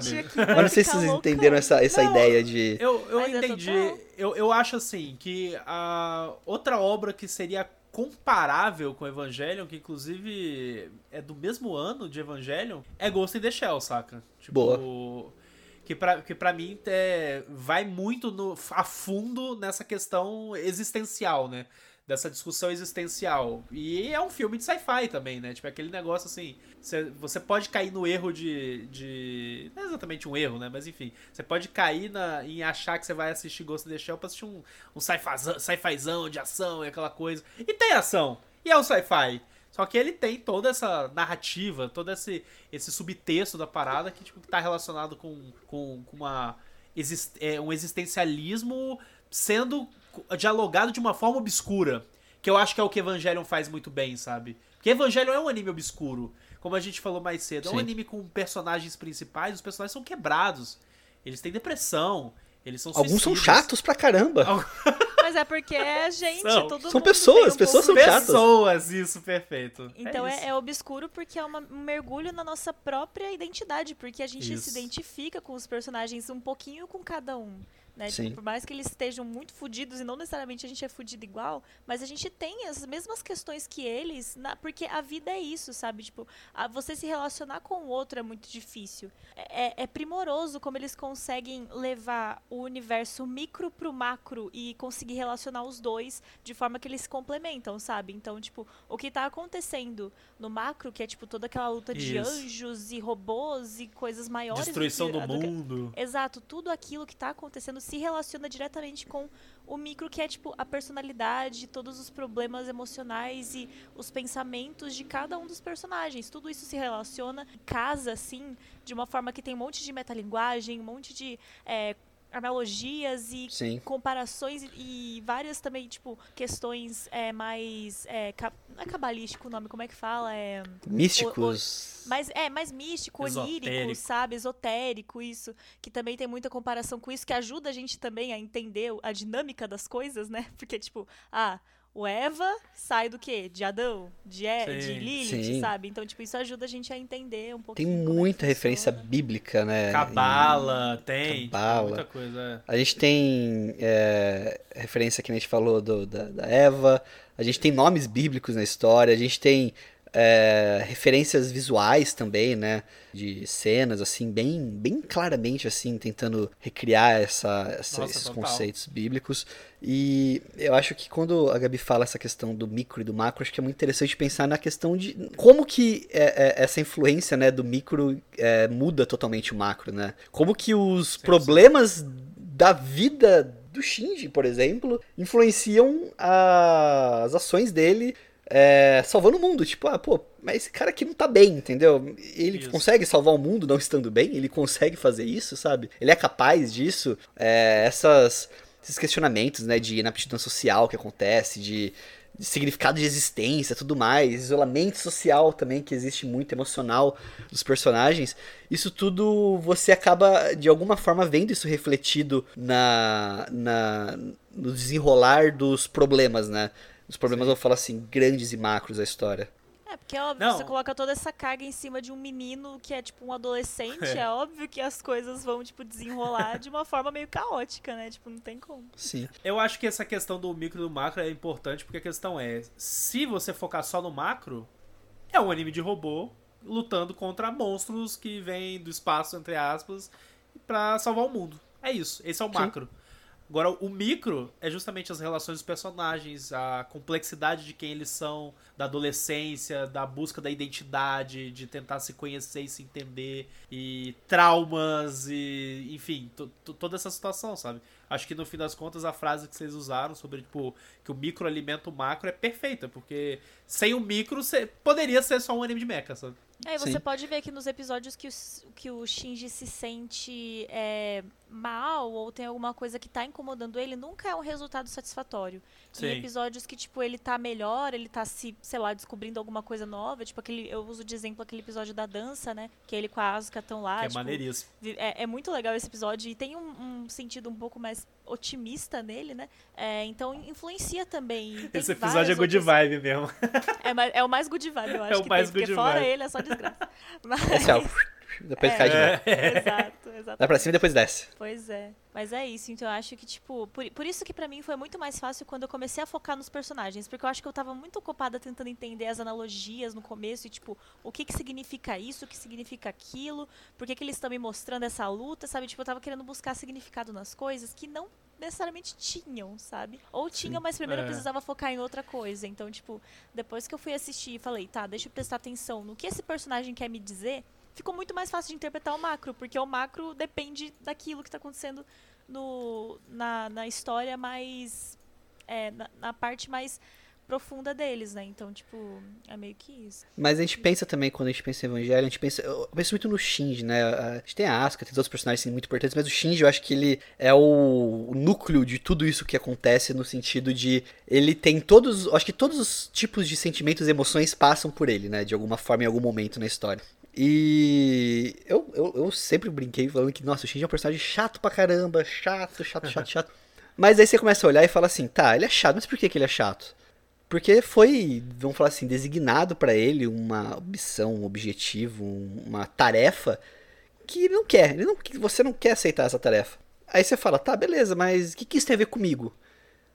não sei se vocês entenderam essa, essa Não, ideia de. Eu, eu Mas entendi. eu, eu acho assim que a outra obra que seria comparável com Evangelion, que inclusive é do mesmo ano de Evangelion, é Ghost in the Shell, saca? Tipo, Boa. Que pra, que pra mim é, vai muito no, a fundo nessa questão existencial, né? Dessa discussão existencial. E é um filme de sci-fi também, né? Tipo, aquele negócio assim. Você, pode cair no erro de, de. Não é exatamente um erro, né? Mas enfim. Você pode cair na, em achar que você vai assistir Ghost in the Shell pra assistir um, um sci-fizão sci-fizão de ação e aquela coisa. E tem ação. E é um sci-fi. Só que ele tem toda essa narrativa, todo esse, esse subtexto da parada que, tipo, que tá relacionado com, com, com uma, é, um existencialismo sendo dialogado de uma forma obscura. Que eu acho que é o que Evangelion faz muito bem, sabe? Porque Evangelion é um anime obscuro. Como a gente falou mais cedo. É um Sim. anime com personagens principais, os personagens são quebrados. Eles têm depressão. Eles são Alguns são suicidas. chatos pra caramba. Mas é porque é gente, São. todo São mundo pessoas, um pessoas pouco são chatas. Pessoas, isso, perfeito. Então isso. é, é obscuro porque é uma- um mergulho na nossa própria identidade, porque a gente Isso. se identifica com os personagens um pouquinho com cada um. Né? Tipo, por mais que eles estejam muito fudidos e não necessariamente a gente é fudido igual, mas a gente tem as mesmas questões que eles, na- porque a vida é isso, sabe? Tipo, a- você se relacionar com o outro é muito difícil. É, é- é primoroso como eles conseguem levar o universo micro pro macro e conseguir relacionar os dois de forma que eles se complementam, sabe? Então, tipo, o que tá acontecendo no macro, que é tipo toda aquela luta de Isso. anjos e robôs e coisas maiores. Destruição que, do do que- mundo. Exato, tudo aquilo que tá acontecendo se relaciona diretamente com o micro, que é tipo a personalidade, todos os problemas emocionais e os pensamentos de cada um dos personagens. Tudo isso se relaciona, casa assim, de uma forma que tem um monte de metalinguagem, um monte de é, analogias e Sim. comparações e, e várias também, tipo, questões é, mais. É, não é cabalístico o nome, como é que fala? É. Místicos. Mas é mais místico, onírico, Esotérico. sabe? Esotérico, isso. Que também tem muita comparação com isso, que ajuda a gente também a entender a dinâmica das coisas, né? Porque, tipo, ah, o Eva sai do quê? De Adão? De, e, de. Lilith, Sim. sabe? Então, tipo, isso ajuda a gente a entender um Tem pouquinho. como é muita referência funciona. bíblica, né? Cabala, tem. Cabala. Muita coisa. é. A gente tem é, referência que a gente falou do, da, da Eva, a gente tem nomes bíblicos na história, a gente tem é, referências visuais também, né? De cenas, assim, bem, bem claramente, assim, tentando recriar essa, essa- Nossa, esses total. conceitos bíblicos. E eu acho que quando a Gabi fala essa questão do micro e do macro, acho que é muito interessante pensar na questão de como que é, é, essa influência, né, do micro é, muda totalmente o macro, né? Como que os Sim, problemas da vida do Shinji, por exemplo, influenciam a- as ações dele é, salvando o mundo. Tipo, ah, pô, mas esse cara aqui não tá bem, entendeu? Ele Isso. consegue salvar o mundo não estando bem? Ele consegue fazer isso, sabe? Ele é capaz disso? É, essas, esses questionamentos, né, de inaptidão social que acontece, de, de significado de existência, tudo mais, isolamento social também que existe muito emocional dos personagens. Isso tudo você acaba de alguma forma vendo isso refletido na, na no desenrolar dos problemas, né? Os problemas, eu falo assim, grandes e macros da história. É, porque é óbvio, Não. você coloca toda essa carga em cima de um menino que é tipo um adolescente, É. é, óbvio que as coisas vão, tipo, desenrolar de uma forma meio caótica, né? Tipo, não tem como. Sim. Eu acho que essa questão do micro e do macro é importante porque a questão é: se você focar só no macro, é um anime de robô lutando contra monstros que vêm do espaço, entre aspas, pra salvar o mundo. É isso, esse é o Sim. macro. Agora, o micro é justamente as relações dos personagens, a complexidade de quem eles são, da adolescência, da busca da identidade, de tentar se conhecer e se entender, e traumas, e enfim, toda essa situação, sabe? Acho que no fim das contas a frase que vocês usaram sobre tipo, que o micro alimenta o macro é perfeita, porque sem o micro poderia ser só um anime de mecha, sabe? É, e você Sim. pode ver que nos episódios que o, que o Shinji se sente é, mal ou tem alguma coisa que tá incomodando ele, nunca é um resultado satisfatório. Sim. Em episódios que, tipo, ele tá melhor, ele tá se, sei lá, descobrindo alguma coisa nova, tipo aquele, eu uso de exemplo aquele episódio da dança, né? Que ele com a Asuka estão lá. Que é tipo, maneiríssimo. É, é, muito legal esse episódio e tem um, um sentido um pouco mais otimista nele, né? É, então influencia também. Esse episódio é good outras... vibe mesmo. É, é, o mais good vibe, eu é acho é que mais tem, good porque vibe. fora ele é só desgraça. Mas... Esse é o... Depois é, cai de novo. É. Exato, exato. Vai pra cima e depois desce. Pois é. Mas é isso, então eu acho que, tipo, por, por isso que para mim foi muito mais fácil quando eu comecei a focar nos personagens, porque eu acho que eu tava muito ocupada tentando entender as analogias no começo e, tipo, o que que significa isso, o que significa aquilo, por que que eles estão me mostrando essa luta, sabe? Tipo, eu tava querendo buscar significado nas coisas que não necessariamente tinham, sabe? Ou tinham, mas primeiro é. eu precisava focar em outra coisa. Então, tipo, depois que eu fui assistir e falei, tá, deixa eu prestar atenção no que esse personagem quer me dizer, ficou muito mais fácil de interpretar o macro, porque o macro depende daquilo que está acontecendo no, na, na história mais. É, na, na, parte mais profunda deles, né? Então, tipo, é meio que isso. Mas a gente pensa também, quando a gente pensa em Evangelho, a gente pensa. Eu penso muito no Shinji, né? A gente tem a Asuka, tem outros personagens assim, muito importantes, mas o Shinji eu acho que ele é o, núcleo de tudo isso que acontece, no sentido de ele tem todos. Acho que todos os tipos de sentimentos e emoções passam por ele, né? De alguma forma, em algum momento na história. E eu, eu, eu, sempre brinquei falando que, nossa, o Shinji é um personagem chato pra caramba, chato, chato, chato, chato. Mas aí você começa a olhar e fala assim, tá, ele é chato, mas por que, que ele é chato? Porque foi, vamos falar assim, designado para ele uma missão, um objetivo, uma tarefa que ele não quer. Ele não, você não quer aceitar essa tarefa. Aí você fala, tá, beleza, mas o que, que isso tem a ver comigo?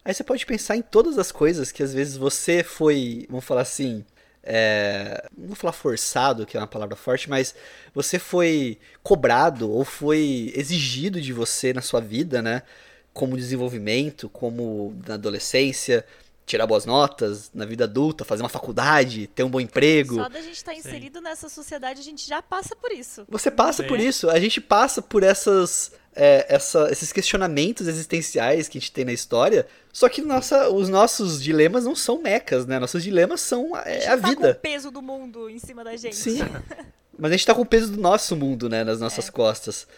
Aí você pode pensar em todas as coisas que às vezes você foi, vamos falar assim, é, não vou falar forçado, que é uma palavra forte, mas você foi cobrado ou foi exigido de você na sua vida, né? Como desenvolvimento, como na adolescência, tirar boas notas, na vida adulta, fazer uma faculdade, ter um bom emprego. Só da gente estar tá inserido Sim. nessa sociedade, a gente já passa por isso. Você passa Sim. por isso, a gente passa por essas é, essa, esses questionamentos existenciais que a gente tem na história. Só que nossa, os nossos dilemas não são mecas, né? Nossos dilemas são é, a, a tá vida. Com o peso do mundo em cima da gente. Sim. Mas a gente tá com o peso do nosso mundo, né, nas nossas é. costas.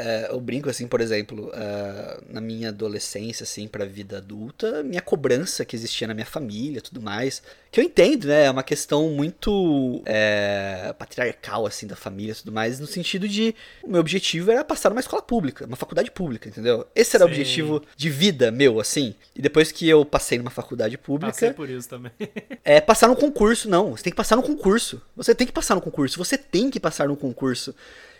É, eu brinco assim, por exemplo, uh, na minha adolescência, assim, pra vida adulta, minha cobrança que existia na minha família tudo mais. Que eu entendo, né? É uma questão muito é, patriarcal, assim, da família tudo mais, no sentido de o meu objetivo era passar numa escola pública, uma faculdade pública, entendeu? Esse era Sim. o objetivo de vida meu, assim. E depois que eu passei numa faculdade pública. Passei por isso também. é passar no concurso, não. Você tem que passar no concurso. Você tem que passar no concurso. Você tem que passar no concurso.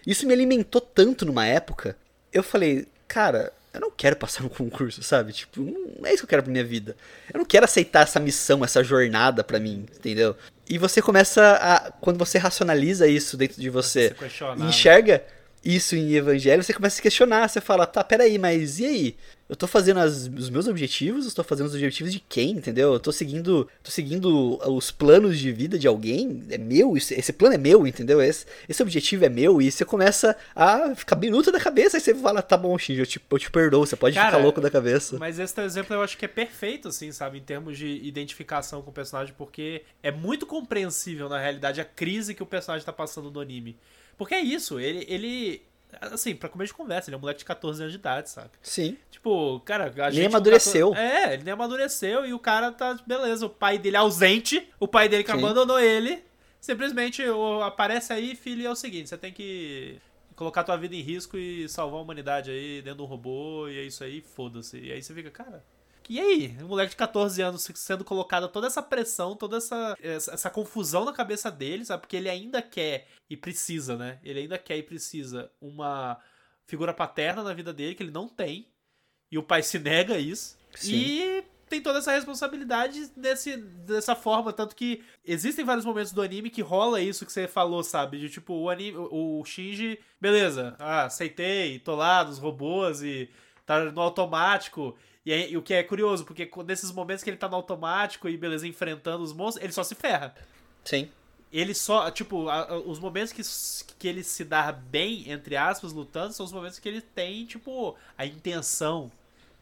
Isso me alimentou tanto numa época. Eu falei, cara, eu não quero passar no concurso, sabe? Tipo, não é isso que eu quero pra minha vida. Eu não quero aceitar essa missão, essa jornada pra mim, entendeu? E você começa a. Quando você racionaliza isso dentro de você, você enxerga isso em evangelho, você começa a se questionar. Você fala, tá, peraí, mas e aí? eu tô fazendo as, os meus objetivos, eu tô fazendo os objetivos de quem, entendeu? Eu tô seguindo, tô seguindo os planos de vida de alguém, é meu, esse, esse plano é meu, entendeu? Esse, esse objetivo é meu, e você começa a ficar minuto da cabeça, aí você fala, tá bom, Shinji, eu te, eu te perdoo, você pode Cara, ficar louco da cabeça. Mas esse teu exemplo eu acho que é perfeito, assim, sabe, em termos de identificação com o personagem, porque é muito compreensível, na realidade, a crise que o personagem tá passando no anime. Porque é isso, ele, ele Assim, pra começo de conversa, ele é um moleque de 14 anos de idade, saca? Sim. Tipo, cara, a gente. Nem amadureceu. 14... É, ele nem amadureceu e o cara tá. Beleza, o pai dele é ausente, o pai dele que Sim. abandonou ele. Simplesmente aparece aí, filho, e é o seguinte: você tem que colocar tua vida em risco e salvar a humanidade aí dentro de um robô, e é isso aí, foda-se. E aí você fica, cara, e aí, um moleque de 14 anos sendo colocada toda essa pressão, toda essa, essa, confusão na cabeça dele, sabe? Porque ele ainda quer e precisa, né? Ele ainda quer e precisa uma figura paterna na vida dele que ele não tem. E o pai se nega a isso. Sim. E tem toda essa responsabilidade desse, dessa forma. Tanto que existem vários momentos do anime que rola isso que você falou, sabe? De tipo, o anime, o Shinji, beleza, ah, aceitei, tô lá dos robôs e tá no automático. E, aí, e o que é curioso, porque nesses momentos que ele tá no automático e beleza, enfrentando os monstros, ele só se ferra. Sim. Ele só, tipo, a- a- os momentos que, que ele se dá bem, entre aspas, lutando, são os momentos que ele tem, tipo, a intenção.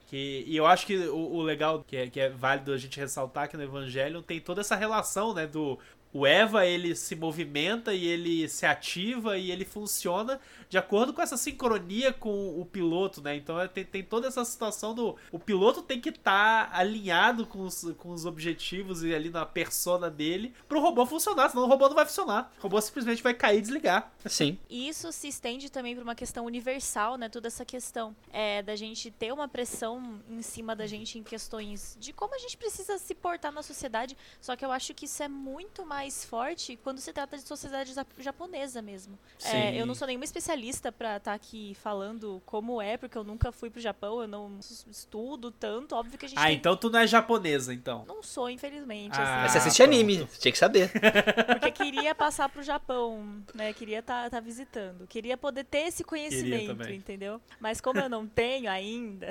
Que, e eu acho que o, o legal, que é, que é válido a gente ressaltar que no Evangelho tem toda essa relação, né, do... O Eva, ele se movimenta e ele se ativa e ele funciona de acordo com essa sincronia com o piloto, né? Então é, tem, tem toda essa situação do. O piloto tem que estar alinhado com os, com os objetivos e ali na persona dele pro robô funcionar, senão o robô não vai funcionar. O robô simplesmente vai cair e desligar. Sim. E isso se estende também para uma questão universal, né? Toda essa questão é, da gente ter uma pressão em cima da gente em questões de como a gente precisa se portar na sociedade. Só que eu acho que isso é muito mais forte quando se trata de sociedade ja- japonesa mesmo. É, eu não sou nenhuma especialista para estar aqui falando como é, porque eu nunca fui pro Japão, eu não estudo tanto. Óbvio que a gente Ah, tem... então tu não é japonesa, então. Não sou, infelizmente. Ah, Mas assim, você assiste pronto. anime, você tinha que saber. porque queria passar pro Japão, né? Queria estar visitando. Queria poder ter esse conhecimento, entendeu? Mas como eu não tenho ainda.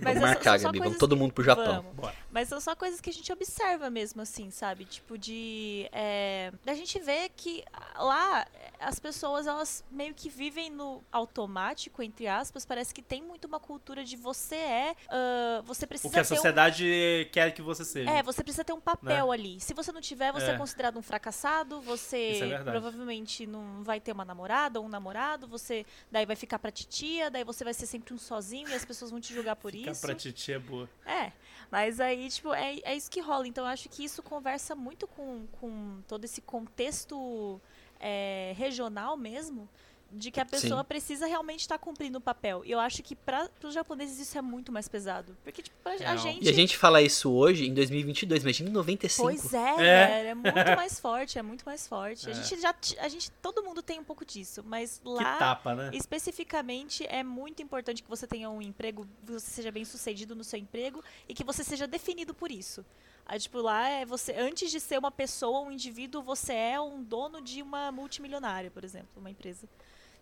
Vamos é só- marcar, só Gabi. Vamos todo mundo pro Japão. Vamos. Bora. Mas são só coisas que a gente observa mesmo, assim, sabe? Tipo, de. É, da gente ver que lá as pessoas, elas meio que vivem no automático, entre aspas. Parece que tem muito uma cultura de você é. ah, você precisa O que a ter um sociedade quer que você seja. é, você precisa ter um papel ali. Se você não tiver, você é. É. considerado um fracassado, você é provavelmente não vai ter uma namorada ou um namorado, você daí vai ficar pra titia, daí você vai ser sempre um sozinho e as pessoas vão te julgar por Fica isso. pra titia boa. É, mas aí, tipo, é, é isso que rola. Então, eu acho que isso conversa muito com, com todo esse contexto é, regional mesmo, de que a pessoa Sim. precisa realmente estar cumprindo o papel. E eu acho que para os japoneses isso é muito mais pesado. Porque, tipo, pra, a Não. gente... E a gente fala isso hoje, em 2022, imagina em 95. Pois é, É. é muito mais forte, é muito mais forte. A É. gente já, a gente, todo mundo tem um pouco disso, mas lá tapa, né? especificamente é muito importante que você tenha um emprego, que você seja bem sucedido no seu emprego e que você seja definido por isso. Aí, tipo, lá é você, antes de ser uma pessoa, um indivíduo, você é um dono de uma multimilionária, por exemplo, uma empresa.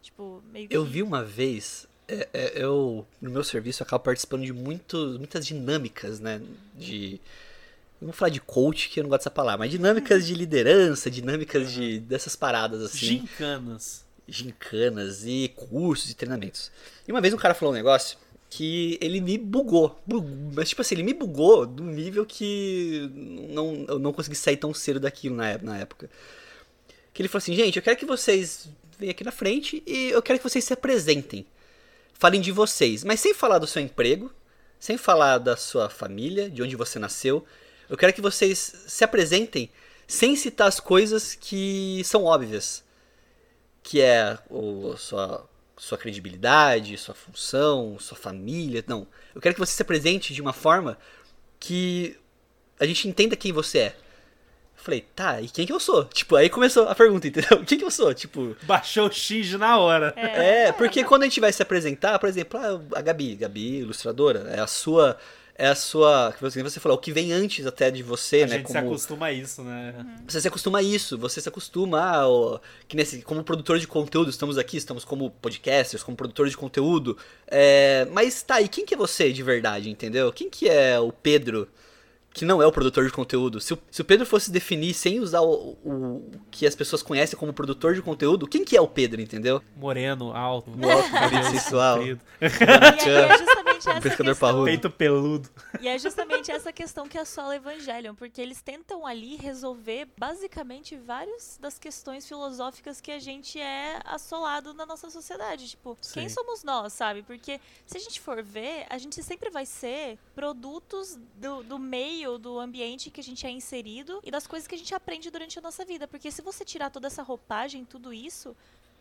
Tipo, meio que Eu vi uma vez, é, é, eu no meu serviço eu acabo participando de muitos, muitas dinâmicas, né? De. Não vou falar de coach, que eu não gosto dessa palavra, mas dinâmicas de liderança, dinâmicas de dessas paradas assim. Gincanas. gincanas e cursos e treinamentos. E uma vez um cara falou um negócio que ele me bugou. Bu- Mas, tipo assim, ele me bugou do nível que não, eu não consegui sair tão cedo daquilo na, na época. Que ele falou assim, gente, eu quero que vocês venham aqui na frente e eu quero que vocês se apresentem. Falem de vocês, mas sem falar do seu emprego, sem falar da sua família, de onde você nasceu. Eu quero que vocês se apresentem sem citar as coisas que são óbvias que é o, sua, sua credibilidade, sua função, sua família. Não. Eu quero que você se apresente de uma forma que a gente entenda quem você é. Eu falei, tá, e quem que eu sou? Tipo, aí começou a pergunta, entendeu? Quem que eu sou? Tipo, Baixou o X na hora. é, porque quando a gente vai se apresentar, por exemplo, ah, a Gabi, Gabi, ilustradora, é a sua. É a sua. você- falou, o que vem antes até de você, a né? gente se como- acostuma a isso, né? você se acostuma a isso, você se acostuma a, ó, que nesse, como produtor de conteúdo, estamos aqui, estamos como podcasters, como produtores de conteúdo. é, mas tá, e quem que é você de verdade, entendeu? Quem que é o Pedro, que não é o produtor de conteúdo? Se o, se o Pedro fosse definir sem usar o, o que as pessoas conhecem como produtor de conteúdo, quem que é o Pedro, entendeu? Moreno, alto, O alto, E aí é justamente essa pescador questão. parrudo. peito peludo. E é justamente essa questão que assola Evangelion, porque eles tentam ali resolver basicamente várias das questões filosóficas que a gente é assolado na nossa sociedade. Tipo, quem Sim. somos nós, sabe? Porque se a gente for ver, a gente sempre vai ser produtos do, do meio, do ambiente que a gente é inserido e das coisas que a gente aprende durante a nossa vida. Porque se você tirar toda essa roupagem, tudo isso,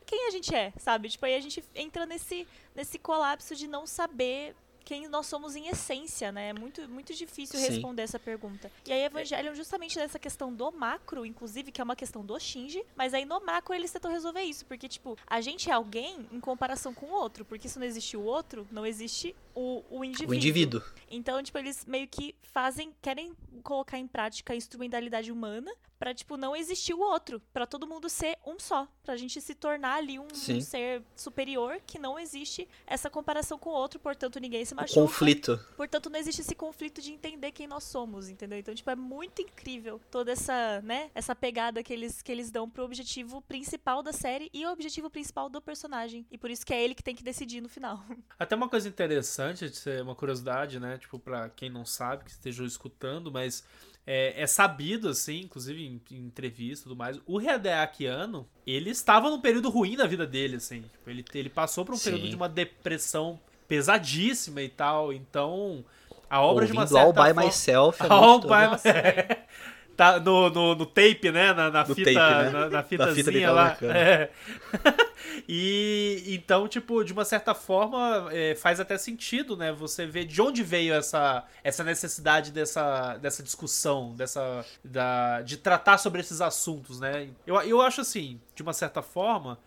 quem a gente é, sabe? Tipo, aí a gente entra nesse, nesse colapso de não saber quem nós somos em essência, né? É muito, muito difícil Sim. responder essa pergunta. E aí, Evangelion, justamente nessa questão do macro, inclusive, que é uma questão do Shinji, mas aí no macro eles tentam resolver isso, porque, tipo, a gente é alguém em comparação com o outro, porque se não existe o outro, não existe o, o indivíduo. O indivíduo. Então, tipo, eles meio que fazem, querem colocar em prática a instrumentalidade humana pra, tipo, não existir o outro. Pra todo mundo ser um só. Pra gente se tornar ali um, um ser superior que não existe essa comparação com o outro, portanto ninguém se machuca. conflito. Portanto, não existe esse conflito de entender quem nós somos, entendeu? Então, tipo, é muito incrível toda essa, né, essa pegada que eles, que eles dão pro objetivo principal da série e o objetivo principal do personagem. E por isso que é ele que tem que decidir no final. Até uma coisa interessante, uma curiosidade, né? Tipo, pra quem não sabe, que esteja escutando, mas é, é, sabido, assim, inclusive em, em entrevista e tudo mais, o Hideaki ele estava num período ruim da vida dele, assim. Tipo, ele, ele passou por um Sim. período de uma depressão pesadíssima e tal, então... A obra Ouvindo de uma certa All by. Myself. É All by... Nossa, tá no, no, no, tape, né? Na, na fita, tape, né? na, na fitazinha fita lá. É. e então, tipo, de uma certa forma, é, faz até sentido, né? Você ver de onde veio essa, essa necessidade dessa, dessa discussão, dessa, da, de tratar sobre esses assuntos, né? Eu, eu acho assim, de uma certa forma,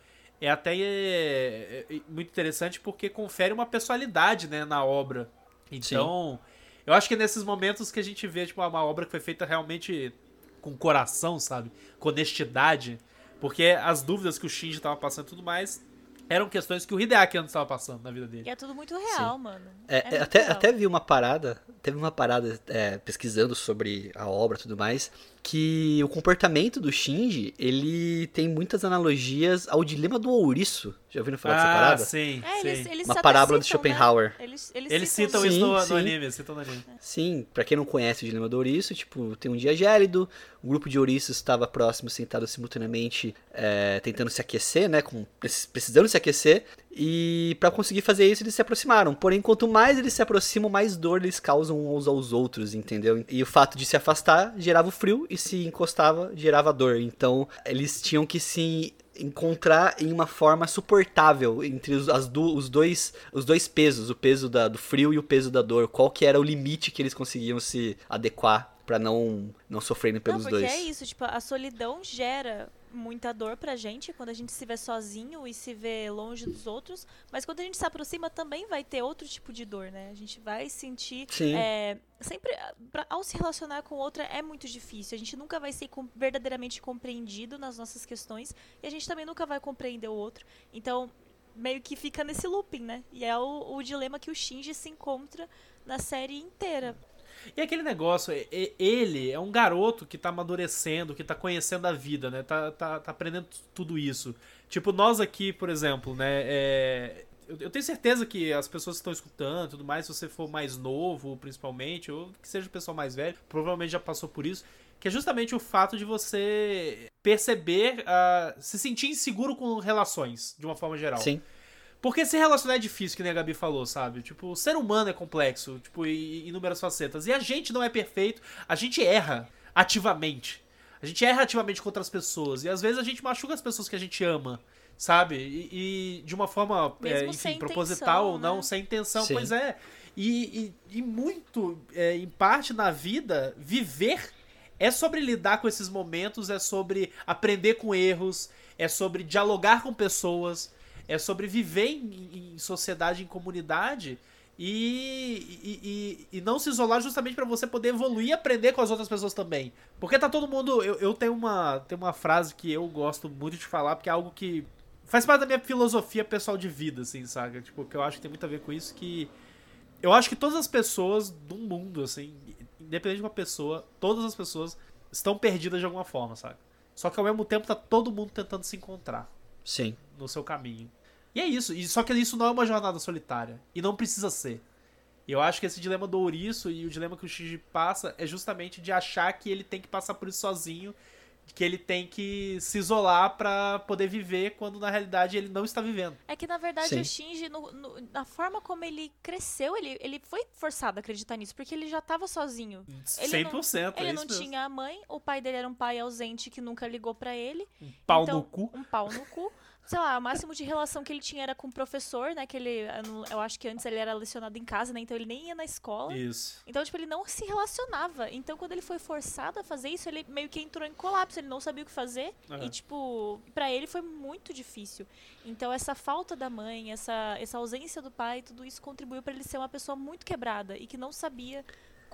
é até é, é, muito interessante porque confere uma personalidade, né, na obra. Então, Sim. eu acho que é nesses momentos que a gente vê tipo, uma obra que foi feita realmente com coração, sabe? Com honestidade. Porque as dúvidas que o Shinji tava passando e tudo mais eram questões que o Hideaki antes estava passando na vida dele. E é tudo muito real, Sim. mano. É, é até, real. até vi uma parada, teve uma parada é, pesquisando sobre a obra e tudo mais, que o comportamento do Shinji, ele tem muitas analogias ao dilema do ouriço. Já ouviram falar ah, dessa parada? sim, é, sim. Eles, eles Uma parábola citam, de Schopenhauer. Né? Eles, eles, eles citam, citam isso no, no, anime, citam no anime. Sim, pra quem não conhece o dilema do ouriço, tipo, tem um dia gélido, o grupo de ouriços estava próximo, sentado simultaneamente, é, tentando se aquecer, né, com, precisando se aquecer, e para conseguir fazer isso, eles se aproximaram. Porém, quanto mais eles se aproximam, mais dor eles causam uns aos outros, entendeu? E o fato de se afastar gerava o frio e se encostava gerava dor. Então, eles tinham que se encontrar em uma forma suportável entre os, as do, os, dois, os dois pesos, o peso da, do frio e o peso da dor. Qual que era o limite que eles conseguiam se adequar para não não sofrerem pelos não, porque dois. é isso, tipo, a solidão gera muita dor pra gente quando a gente se vê sozinho e se vê longe dos outros, mas quando a gente se aproxima também vai ter outro tipo de dor, né? A gente vai sentir é, sempre pra, ao se relacionar com outra é muito difícil. A gente nunca vai ser com, verdadeiramente compreendido nas nossas questões e a gente também nunca vai compreender o outro. Então meio que fica nesse looping, né? E é o, o dilema que o Shinji se encontra na série inteira. E aquele negócio, ele é um garoto que tá amadurecendo, que tá conhecendo a vida, né? Tá, tá, tá aprendendo tudo isso. Tipo, nós aqui, por exemplo, né? É, eu tenho certeza que as pessoas que estão escutando tudo mais, se você for mais novo, principalmente, ou que seja o pessoal mais velho, provavelmente já passou por isso. Que é justamente o fato de você perceber, uh, se sentir inseguro com relações, de uma forma geral. Sim. Porque se relacionar é difícil, que nem a Gabi falou, sabe? Tipo, o ser humano é complexo, tipo, em inúmeras facetas. E a gente não é perfeito, a gente erra ativamente. A gente erra ativamente contra as pessoas. E às vezes a gente machuca as pessoas que a gente ama, sabe? E, e de uma forma, é, enfim, proposital ou não, né? sem intenção. Sim. Pois é. E, e, e muito, é, em parte na vida, viver é sobre lidar com esses momentos, é sobre aprender com erros, é sobre dialogar com pessoas é sobre viver em, em sociedade, em comunidade e, e, e, e, não se isolar justamente para você poder evoluir e aprender com as outras pessoas também. Porque tá todo mundo. Eu, eu tenho, uma, tenho uma frase que eu gosto muito de falar, porque é algo que faz parte da minha filosofia pessoal de vida, assim, saca? Tipo, que eu acho que tem muito a ver com isso, que. Eu acho que todas as pessoas do mundo, assim, independente de uma pessoa, todas as pessoas estão perdidas de alguma forma, sabe? Só que ao mesmo tempo tá todo mundo tentando se encontrar. Sim. No seu caminho. E é isso. E só que isso não é uma jornada solitária. E não precisa ser. Eu acho que esse dilema do ouriço e o dilema que o Shinji passa é justamente de achar que ele tem que passar por isso sozinho, que ele tem que se isolar para poder viver, quando na realidade ele não está vivendo. É que na verdade Sim. o Shinji, no, no, na forma como ele cresceu, ele, ele foi forçado a acreditar nisso, porque ele já estava sozinho. Ele 100%. Não, ele é não mesmo. tinha mãe, o pai dele era um pai ausente que nunca ligou para ele. Um pau então, no cu. Um pau no cu sei lá, o máximo de relação que ele tinha era com o professor, né? Que ele, eu acho que antes ele era lecionado em casa, né? Então ele nem ia na escola. Isso. Então, tipo, ele não se relacionava. Então, quando ele foi forçado a fazer isso, ele meio que entrou em colapso. Ele não sabia o que fazer. Uhum. E, tipo, para ele foi muito difícil. Então, essa falta da mãe, essa, essa ausência do pai, tudo isso contribuiu para ele ser uma pessoa muito quebrada e que não sabia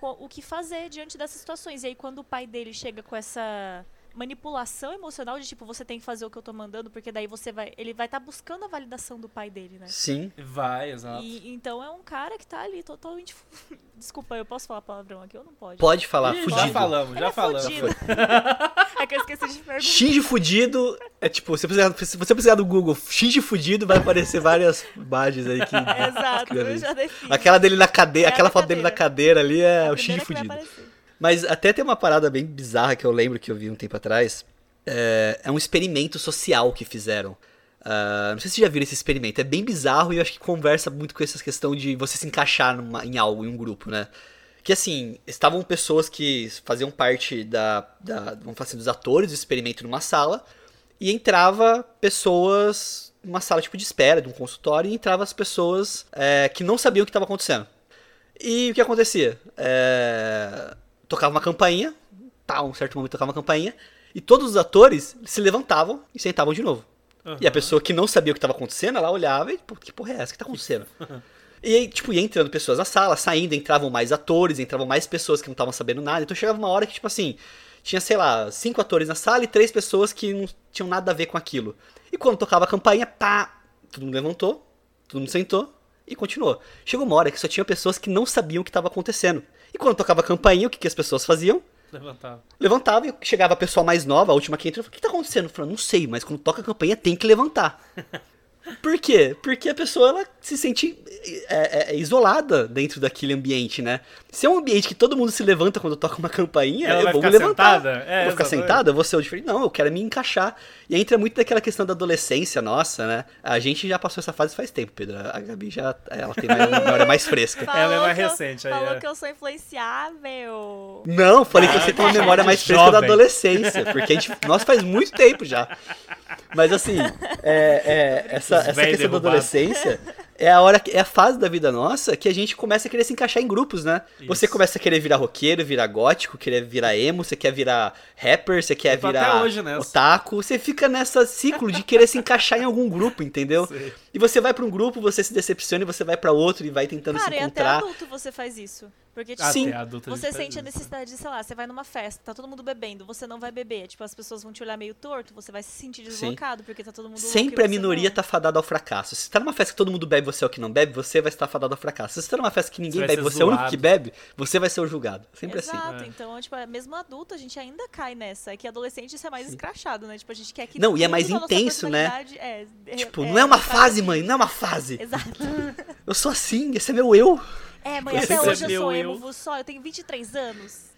o que fazer diante dessas situações. E aí, quando o pai dele chega com essa manipulação emocional de tipo, você tem que fazer o que eu tô mandando, porque daí você vai. Ele vai estar tá buscando a validação do pai dele, né? Sim. Vai, exato. E, então é um cara que tá ali totalmente. Desculpa, eu posso falar palavrão aqui ou não pode? Pode falar, Ih, fudido. Já falamos, já é falamos. fudido. é que eu esqueci de perguntar. Shinji fudido é tipo, se você precisar, do Google Shinji fudido, vai aparecer várias imagens aí que. Exato, eu já defino. Aquela dele na cadeira, É aquela foto dele na cadeira ali é, A o vai fudido. aparecer. Mas até tem uma parada bem bizarra que eu lembro que eu vi um tempo atrás. É, é um experimento social que fizeram. Ah, não sei se vocês já viram esse experimento. É bem bizarro e eu acho que conversa muito com essa questão de você se encaixar numa- em algo, em um grupo, né? Que assim, estavam pessoas que faziam parte da, da vamos falar assim, dos atores do experimento numa sala e entrava pessoas numa sala tipo de espera, de um consultório, e entrava as pessoas é, que não sabiam o que estava acontecendo. E o que acontecia? É, tocava uma campainha, tá, um certo momento tocava uma campainha, e todos os atores se levantavam e sentavam de novo. E a pessoa que não sabia o que estava acontecendo, ela olhava e, pô, que porra é essa? O que tá acontecendo? E aí, tipo, ia entrando pessoas na sala, saindo, entravam mais atores, entravam mais pessoas que não estavam sabendo nada. Então chegava uma hora que, tipo assim, tinha, sei lá, cinco atores na sala e três pessoas que não tinham nada a ver com aquilo. E quando tocava a campainha, pá, todo mundo levantou, todo mundo sentou e continuou. Chegou uma hora que só tinha pessoas que não sabiam o que estava acontecendo. E quando tocava a campainha, o que, que as pessoas faziam? Levantava. Levantava e chegava a pessoa mais nova, a última que entrou, o que tá acontecendo? Eu falei, não sei, mas quando toca a campanha tem que levantar. Por quê? Porque a pessoa ela se sente é, é, é, isolada dentro daquele ambiente, né? Se é um ambiente que todo mundo se levanta quando toca uma campainha, Ela eu vai vou ficar me levantar. sentada? É, eu vou ficar sentada, eu vou ser o diferente. Não, eu quero me encaixar. E aí entra muito daquela questão da adolescência nossa, né? A gente já passou essa fase faz tempo, Pedro. A Gabi já ela tem uma memória mais fresca. Ela é mais que eu- recente aí, Falou é. que eu sou influenciável. Não, falei que Ah, você tem uma de memória mais fresca da adolescência, porque a gente, nós faz muito tempo já. Mas assim, é, é, essa, essa questão da derrubado. adolescência é a hora, que- é a fase da vida nossa que a gente começa a querer se encaixar em grupos, né? Você Isso. começa a querer virar roqueiro, virar gótico, querer virar emo, você quer virar rapper, você quer virar até hoje nessa. otaku, você fica nessa ciclo de querer se encaixar em algum grupo, entendeu? Sei. E você vai pra um grupo, você se decepciona e você vai pra outro e vai tentando Cara, se e até encontrar. adulto você faz isso. Porque, tipo, Sim. você sente a necessidade de, sei lá, você vai numa festa, tá todo mundo bebendo, você não vai beber. Tipo, as pessoas vão te olhar meio torto, você vai se sentir deslocado, porque tá todo mundo Sempre a você minoria não. tá fadada ao fracasso. Se você tá numa festa que todo mundo bebe, você é o que não bebe, você vai estar fadado ao fracasso. Se você tá numa festa que ninguém vai bebe, você é o único zoado. que bebe, você vai ser o julgado. Sempre assim. Exato, É. então, tipo, mesmo adulto, a gente ainda cai nessa. É que adolescente isso é mais escrachado, né? Tipo, a gente quer que. Não, e é mais intenso, né? É, é- Tipo, é, não é uma fase, mãe, não é uma fase. Exato. Eu sou assim, esse é meu eu. É, mãe, até é hoje eu meu sou eu. emo, vou só, eu tenho 23 anos.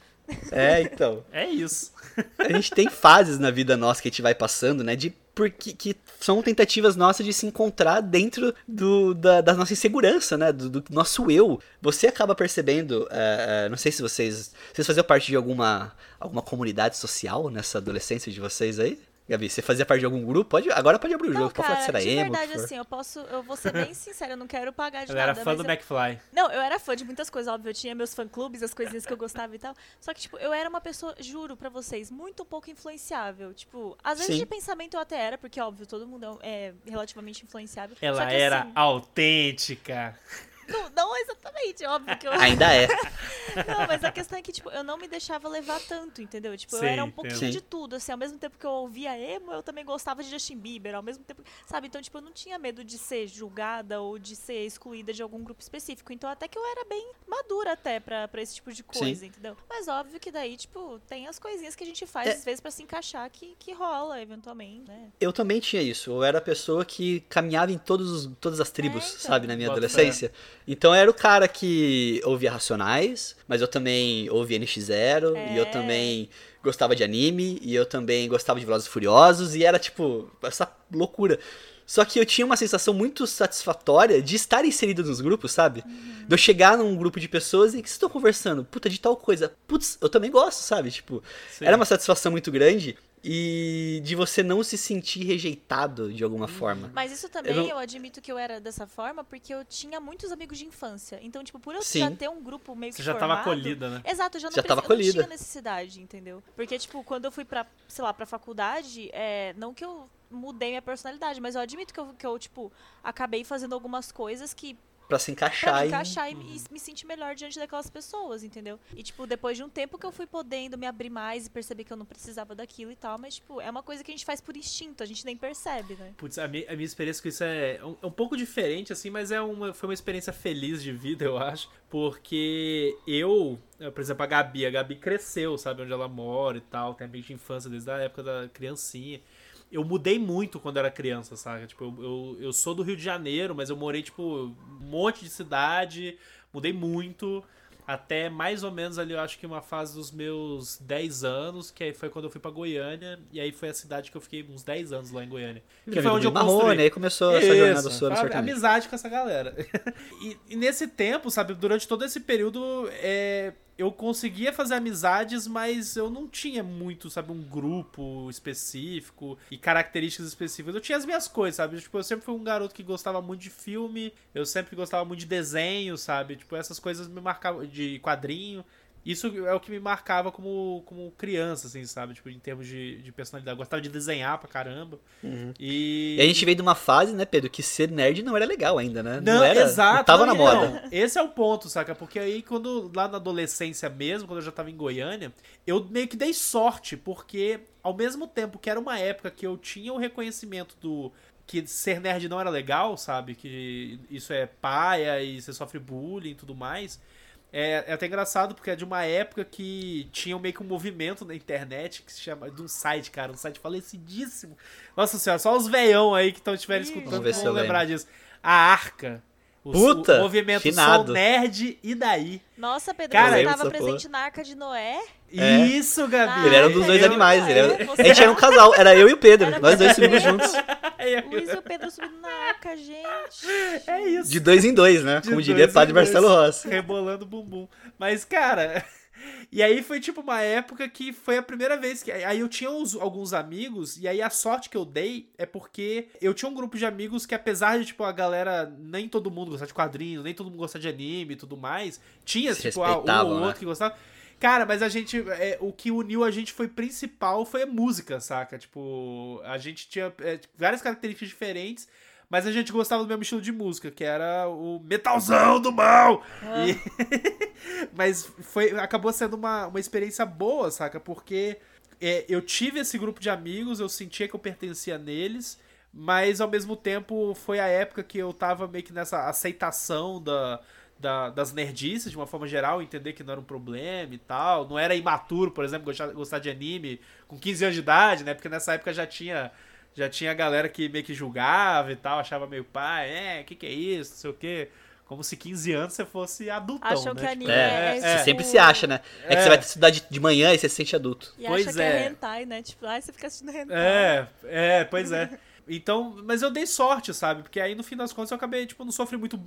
É, então. É isso. A gente tem fases na vida nossa que a gente vai passando, né? De porque que são tentativas nossas de se encontrar dentro do, da, da nossa insegurança, né? Do, do nosso eu. Você acaba percebendo, é, é, não sei se vocês. Vocês faziam parte de alguma, alguma comunidade social nessa adolescência de vocês aí? Gabi, você fazia parte de algum grupo? Pode, agora pode abrir o jogo, Não, pode falar que você cara, era de emo. que verdade, assim, eu posso. Eu vou ser bem sincera, eu não quero pagar de Ela nada. era fã do eu- McFly. Não, eu era fã de muitas coisas, óbvio. Eu tinha meus fã-clubes, as coisinhas que eu gostava e tal. Só que, tipo, eu era uma pessoa, juro pra vocês, muito pouco influenciável. Tipo, às vezes Sim. de pensamento eu até era, porque, óbvio, todo mundo é é relativamente influenciável. Só Ela que, era assim, autêntica. não, não exatamente, óbvio que eu. Ainda é. Não, mas a questão é que, tipo, eu não me deixava levar tanto, entendeu? Tipo, eu Sim, era um pouquinho entendo. de tudo, assim, ao mesmo tempo que eu ouvia emo, eu também gostava de Justin Bieber, ao mesmo tempo, sabe? Então, tipo, eu não tinha medo de ser julgada ou de ser excluída de algum grupo específico. Então, até que eu era bem madura até pra, pra esse tipo de coisa, entendeu? Mas óbvio que daí, tipo, tem as coisinhas que a gente faz, É. às vezes, pra se encaixar que, que rola, eventualmente, né? Eu também tinha isso. Eu era a pessoa que caminhava em todos os- todas as tribos, É, então. sabe, na minha Bota adolescência. Então eu era o cara que ouvia Racionais, mas eu também ouvia NX0, e eu É. também gostava de anime, e eu também gostava de Velozes e Furiosos, e era tipo, essa loucura. Só que eu tinha uma sensação muito satisfatória de estar inserido nos grupos, sabe? Uhum. De eu chegar num grupo de pessoas e que vocês estão conversando, puta, de tal coisa. Putz, eu também gosto, sabe? Tipo, Sim. era uma satisfação muito grande e de você não se sentir rejeitado de alguma forma. Mas isso também, não- eu, admito que eu era dessa forma, porque eu tinha muitos amigos de infância. Então, tipo, por eu Sim. já ter um grupo meio Você que já tava formado, acolhida, né? Exato, eu já não, Já tava eu não tinha necessidade, entendeu? Porque, tipo, quando eu fui pra, sei lá, pra faculdade, é, não que eu mudei minha personalidade, mas eu admito que eu, que eu, tipo, acabei fazendo algumas coisas que Pra se encaixar. pra me encaixar e me, me sentir melhor diante daquelas pessoas, entendeu? E, tipo, depois de um tempo que eu fui podendo me abrir mais e perceber que eu não precisava daquilo e tal, mas, tipo, é uma coisa que a gente faz por instinto, a gente nem percebe, né? Putz, a minha, a minha experiência com isso é um, é um pouco diferente, assim, mas é uma, foi uma experiência feliz de vida, eu acho. Porque eu, eh, por exemplo, a Gabi, a Gabi cresceu, sabe, onde ela mora e tal, tem ambiente de infância desde a época da criancinha. Eu mudei muito quando era criança, sabe? Tipo, eu, eu, eu sou do Rio de Janeiro, mas eu morei, tipo, um monte de cidade, mudei muito. Até mais ou menos ali, eu acho que uma fase dos meus 10 anos, que aí foi quando eu fui pra Goiânia, e aí foi a cidade que eu fiquei uns 10 anos lá em Goiânia. Que foi onde eu Marrone, construí. aí começou essa jornada Isso, sua sertanejo. amizade com essa galera. e, e nesse tempo, sabe, durante todo esse período, é, eu conseguia fazer amizades, mas eu não tinha muito, sabe, um grupo específico e características específicas. Eu tinha as minhas coisas, sabe? Tipo, eu sempre fui um garoto que gostava muito de filme, eu sempre gostava muito de desenho, sabe? Tipo, essas coisas me marcavam, de quadrinho. Isso é o que me marcava como, como criança, assim, sabe? Tipo, em termos de, de personalidade. Eu gostava de desenhar pra caramba. Uhum. E... E a gente veio de uma fase, né, Pedro, que ser nerd não era legal ainda, né? Não, era, exato. Não tava não, na moda. não. Esse é o ponto, saca? Porque aí, quando lá na adolescência mesmo, quando eu já tava em Goiânia, eu meio que dei sorte, porque ao mesmo tempo que era uma época que eu tinha o reconhecimento do que ser nerd não era legal, sabe? Que isso é paia e você sofre bullying e tudo mais. É, é até engraçado porque é de uma época que tinha meio que um movimento na internet que se chama. De um site, cara, um site falecidíssimo. Nossa senhora, só os veião aí que estão estiverem escutando vão lembrar disso. A Arca. O, Puta, o movimento finado. Sou Nerd e daí. Nossa, Pedro, Cara, você eu tava sou presente na Arca de Noé? É. Isso, Gabi. Ele era um dos dois Eu- animais. Ele era... É, você- A gente era um casal, era eu e o Pedro. Era nós dois subimos juntos. Luiz e o Pedro subindo na Arca, gente. É isso. De dois em dois, né? De Como diria dois em Padre dois. Marcelo Rossi. Rebolando o bumbum. Mas, cara. E aí foi tipo uma época que foi a primeira vez que. Aí eu tinha uns- alguns amigos, e aí a sorte que eu dei é porque eu tinha um grupo de amigos que, apesar de, tipo, a galera, nem todo mundo gostar de quadrinhos, nem todo mundo gostar de anime e tudo mais, tinha, Se tipo, ah, um ou né? outro que gostava. Cara, mas a gente. é, o que uniu a gente foi principal foi a música, saca? Tipo, a gente tinha é, várias características diferentes. Mas a gente gostava do mesmo estilo de música, que era o metalzão do mal. E- Mas foi, acabou sendo uma, uma experiência boa, saca? Porque é, eu tive esse grupo de amigos, eu sentia que eu pertencia neles, mas ao mesmo tempo foi a época que eu tava meio que nessa aceitação da, da- das nerdices de uma forma geral, entender que não era um problema e tal. Não era imaturo, por exemplo, gostar, gostar de anime com 15 anos de idade, né? Porque nessa época já tinha. Já tinha galera que meio que julgava e tal, achava meio pai, é, o que, que é isso, não sei o quê. Como se 15 anos você fosse adultão, Acham né? que Tipo, anime é, É, é, você sempre se acha, né? É, que É. você vai estudar de, de manhã e você se sente adulto. E Pois acha que é. é hentai, né? Tipo, ai, você fica assistindo hentai. É, é, pois é. Então, mas eu dei sorte, sabe? Porque aí no fim das contas eu acabei, tipo, não sofri muito.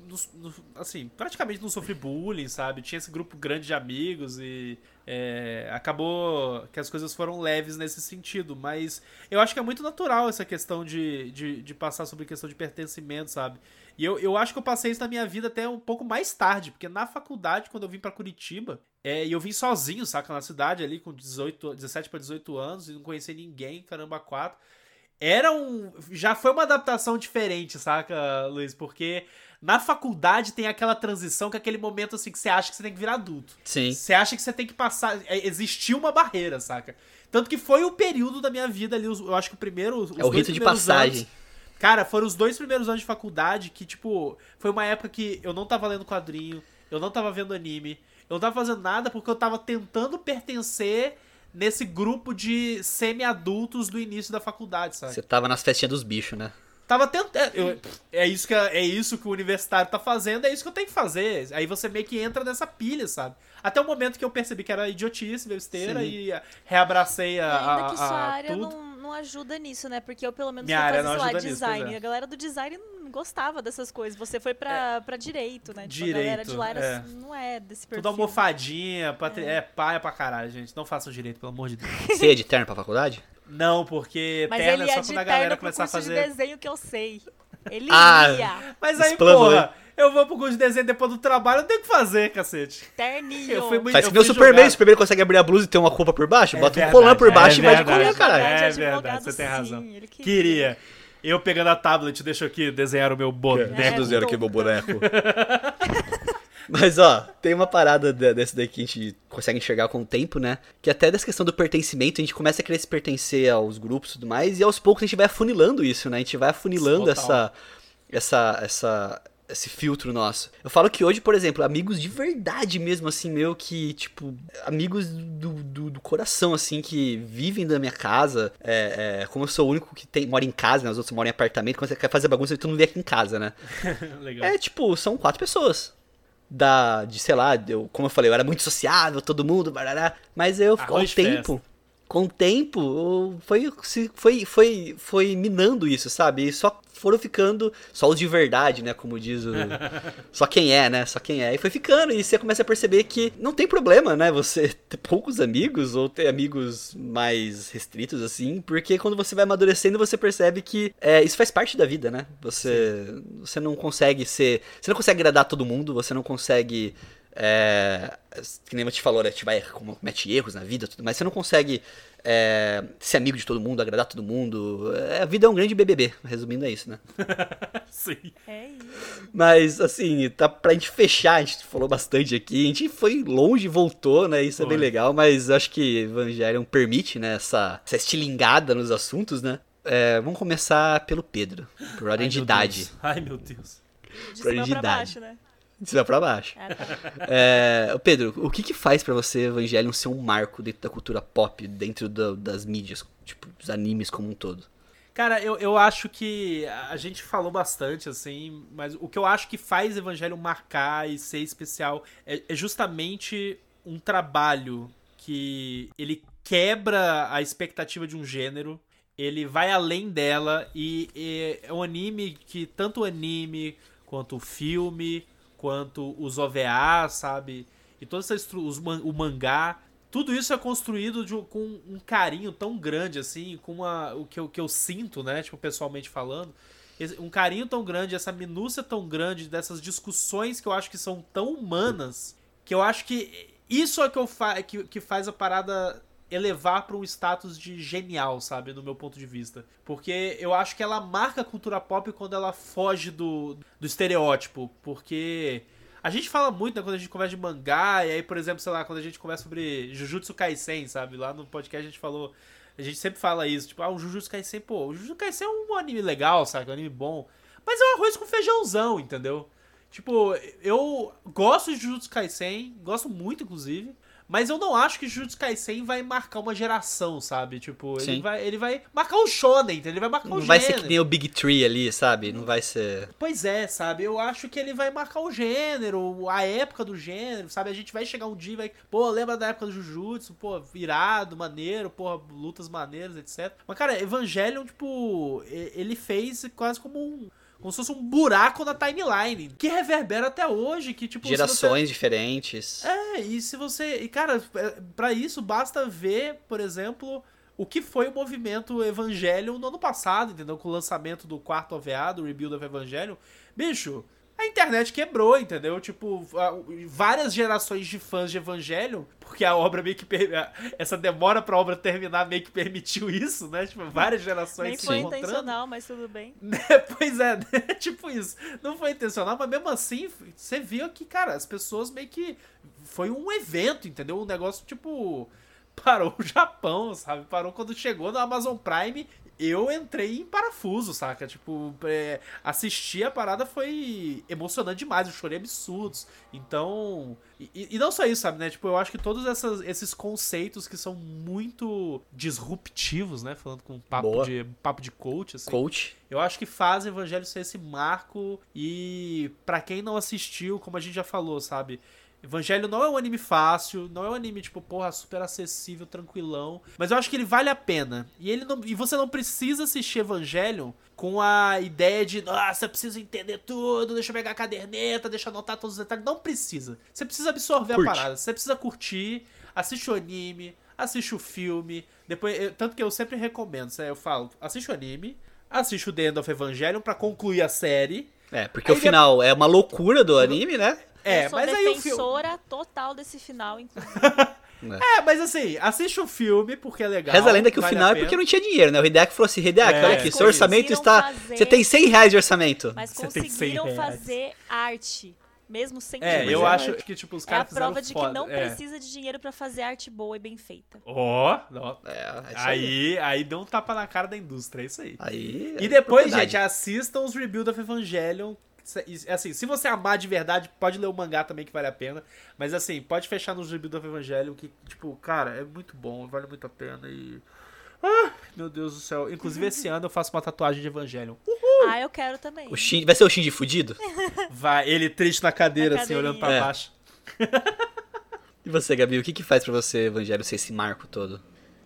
assim, praticamente não sofri bullying, sabe? Tinha esse grupo grande de amigos e. é, acabou que as coisas foram leves nesse sentido. Mas eu acho que é muito natural essa questão de, de, de passar sobre questão de pertencimento, sabe? E eu, eu acho que eu passei isso na minha vida até um pouco mais tarde, porque na faculdade, quando eu vim pra Curitiba, é, e eu vim sozinho, saca? Na cidade ali, com 18, 17 para 18 anos, e não conhecia ninguém, caramba, quatro. Era um. Já foi uma adaptação diferente, saca, Luiz? Porque na faculdade tem aquela transição, que é aquele momento assim que você acha que você tem que virar adulto. Sim. Você acha que você tem que passar. é, Existiu uma barreira, saca? Tanto que foi o período da minha vida ali, eu acho que o primeiro. Os É o rito de passagem. anos- Cara, foram os dois primeiros anos de faculdade que, tipo, foi uma época que eu não tava lendo quadrinho, eu não tava vendo anime, eu não tava fazendo nada porque eu tava tentando pertencer nesse grupo de semi-adultos do início da faculdade, sabe? Você tava nas festinhas dos bichos, né? Tava tentando. eu- É isso, que, é isso que o universitário tá fazendo, é isso que eu tenho que fazer. Aí você meio que entra nessa pilha, sabe? Até o momento que eu percebi que era idiotice, besteira, Sim. e reabracei E a, ainda a- que sua a- área tudo. não, não ajuda nisso, né? Porque eu, pelo menos, Minha fui área fazer, lá, ajuda nisso, design. é. A galera do design não gostava dessas coisas. Você foi pra, pra direito, né? Tipo, a galera de Direito, lá era, é. não é desse perfil. Tudo almofadinha, patri... é. paia pra caralho, gente. Não façam direito, pelo amor de Deus. Você ia de terno pra faculdade? Não, porque Mas terno ele é só de quando a galera começar a curso de fazer. desenho que eu sei. Ele Ah, ia. Mas aí, Explanou, porra, eu vou pro curso de desenho depois do trabalho, eu tenho que fazer, cacete. Terninho. Eu fui muito Faz eu que nem o Superman. O Superman consegue abrir a blusa e ter uma roupa por baixo? É Bota um verdade, colan por baixo é e vai de verdade. colan, caralho. É verdade, você tem razão. sim, queria. Queria. Eu pegando a tablet, deixa aqui desenhar o meu boneco. É, eu tô- aqui meu boneco. Mas ó, tem uma parada de- dessa daí que a gente consegue enxergar com o tempo, né? Que até dessa questão do pertencimento, a gente começa a querer se pertencer aos grupos e tudo mais, e aos poucos a gente vai afunilando isso, né? A gente vai afunilando essa, essa, essa, esse filtro nosso. Eu falo que hoje, por exemplo, amigos de verdade mesmo, assim, meu, que, tipo, amigos do, do, do coração, assim, que vivem da minha casa, é, é, como eu sou o único que tem, mora em casa, né? Os outros moram em apartamento, quando você quer fazer bagunça, tu não vê aqui em casa, né? É, tipo, são quatro pessoas. Da, de, sei lá, eu, como eu falei, eu era muito sociável, todo mundo, barará, mas eu, com o tempo, com o tempo, foi, se- foi, foi, foi minando isso, sabe? E só foram ficando, só os de verdade, né, como diz o... só quem é, né, só quem é. E foi ficando, e você começa a perceber que não tem problema, né, você ter poucos amigos, ou ter amigos mais restritos, assim, porque quando você vai amadurecendo, você percebe que é, isso faz parte da vida, né? Você, você não consegue ser... Você não consegue agradar todo mundo, você não consegue... É, que nem eu te falou, né? A gente vai como- comete erros na vida, tudo, mas você não consegue é, ser amigo de todo mundo, agradar todo mundo. É, a vida é um grande BBB, resumindo é isso, né? Sim. É isso. Mas, assim, tá pra gente fechar, a gente falou bastante aqui, a gente foi longe e voltou, né? Isso é bem Foi. legal, mas eu acho que Evangelion permite, né? Essa, essa estilingada nos assuntos, né? É, vamos começar pelo Pedro, por ordem Ai, de meu idade. Deus. Ai, meu Deus. De Pra cima de pra idade. baixo, né? De cima pra baixo. Ah, tá. É, Pedro, o que que faz pra você Evangelion ser um marco dentro da cultura pop, dentro da- das mídias, tipo, dos animes como um todo? Cara, eu, eu acho que a gente falou bastante, assim, mas o que eu acho que faz Evangelho marcar e ser especial é, é justamente um trabalho que ele quebra a expectativa de um gênero, ele vai além dela e, e é um anime que tanto o anime quanto o filme, quanto os OVA, sabe? E toda essa os o mangá, tudo isso é construído de com um carinho tão grande, assim, com uma, o que eu, que eu sinto, né, tipo, pessoalmente falando, um carinho tão grande, essa minúcia tão grande dessas discussões que eu acho que são tão humanas, que eu acho que isso é que, eu fa que, que faz a parada elevar para um status de genial, sabe, no meu ponto de vista. Porque eu acho que ela marca a cultura pop quando ela foge do, do estereótipo, porque a gente fala muito, né, quando a gente conversa de mangá, e aí, por exemplo, sei lá, quando a gente conversa sobre Jujutsu Kaisen, sabe? Lá no podcast a gente falou. A gente sempre fala isso, tipo, ah, o Jujutsu Kaisen, pô, o Jujutsu Kaisen é um anime legal, sabe? Um anime bom. Mas é um arroz com feijãozão, entendeu? Tipo, eu gosto de Jujutsu Kaisen, gosto muito, inclusive. Mas eu não acho que Jujutsu Kaisen vai marcar uma geração, sabe? Tipo, ele vai, ele vai marcar o shonen? Ele vai marcar Não o vai ser que nem o Big Tree ali, sabe? Não vai ser. Pois é, sabe? Eu acho que ele vai marcar o gênero, a época do gênero, sabe? A gente vai chegar um dia e vai. Pô, lembra da época do Jujutsu? Pô, irado, maneiro, porra, lutas maneiras, etc. Mas, cara, Evangelion, tipo, ele fez quase como um. Como se fosse um buraco na timeline. Que reverbera até hoje, que, tipo. se você- Gerações diferentes. é, e se você. E, cara, é, pra isso basta ver, por exemplo, o que foi o movimento Evangelion no ano passado, entendeu? Com o lançamento do quarto OVA, do Rebuild of Evangelion. Bicho, a internet quebrou, entendeu? Tipo, várias gerações de fãs de Evangelion, porque a obra meio que. per- Essa demora pra obra terminar meio que permitiu isso, né? Tipo, várias gerações Nem se foi encontrando. intencional, mas tudo bem. pois é, né? tipo isso. Não foi intencional, mas mesmo assim, você viu que, cara, as pessoas meio que. Foi um evento, entendeu? Um negócio tipo. Parou o Japão, sabe? Parou quando chegou no Amazon Prime. Eu entrei em parafuso, saca? Tipo, é, assistir a parada foi emocionante demais. Eu chorei absurdos. Então. E, e não só isso, sabe, né? Tipo, eu acho que todos essas- esses conceitos que são muito disruptivos, né? Falando com papo Boa. de, papo de coach, assim. Coach. Eu acho que faz o Evangelho ser esse marco e pra quem não assistiu, como a gente já falou, sabe? Evangelho não é um anime fácil, não é um anime tipo, porra, super acessível, tranquilão, mas eu acho que ele vale a pena. E ele não, e você não precisa assistir Evangelho com a ideia de, nossa, eu preciso entender tudo, deixa eu pegar a caderneta, deixa eu anotar todos os detalhes. Não precisa. Você precisa absorver Curte. a parada, você precisa curtir, assiste o anime, assiste o filme, depois, eu- tanto que eu sempre recomendo, né? eu falo, assiste o anime, assiste o The End of Evangelion pra concluir a série. É, porque Aí o final é uma loucura do anime, né? É, eu sou mas aí o filme. defensora total desse final, inclusive. É, mas assim, assiste o filme porque é legal. Reza a lenda que o vale final a é porque não tinha dinheiro, né? O Hideaki falou assim, Hideaki, É, olha aqui, seu orçamento está... fazer- Você tem 100 reais de orçamento. Mas Você tem 100 conseguiram fazer arte. Mesmo sem É, dinheiro. eu acho é. que, tipo, os É a caras fizeram prova de que foda. não é. precisa de dinheiro pra fazer arte boa e bem feita. Ó, ó. É, é aí. aí, aí deu um tapa na cara da indústria, é isso aí. Aí... E é depois, gente, assistam os Rebuild of Evangelion. Se- Assim, se você amar de verdade, pode ler o mangá também, que vale a pena. Mas assim, pode fechar nos Rebuild of Evangelion, que, tipo, cara, é muito bom, vale muito a pena e. Ah, meu Deus do céu. Inclusive, esse ano eu faço uma tatuagem de Evangelion. Ah, eu quero também. O Shinji... Vai ser o Shinji fudido? Vai, ele triste na cadeira, Na assim, olhando pra. É. baixo. E você, Gabi, o que que faz pra você, Evangelho, ser esse marco todo?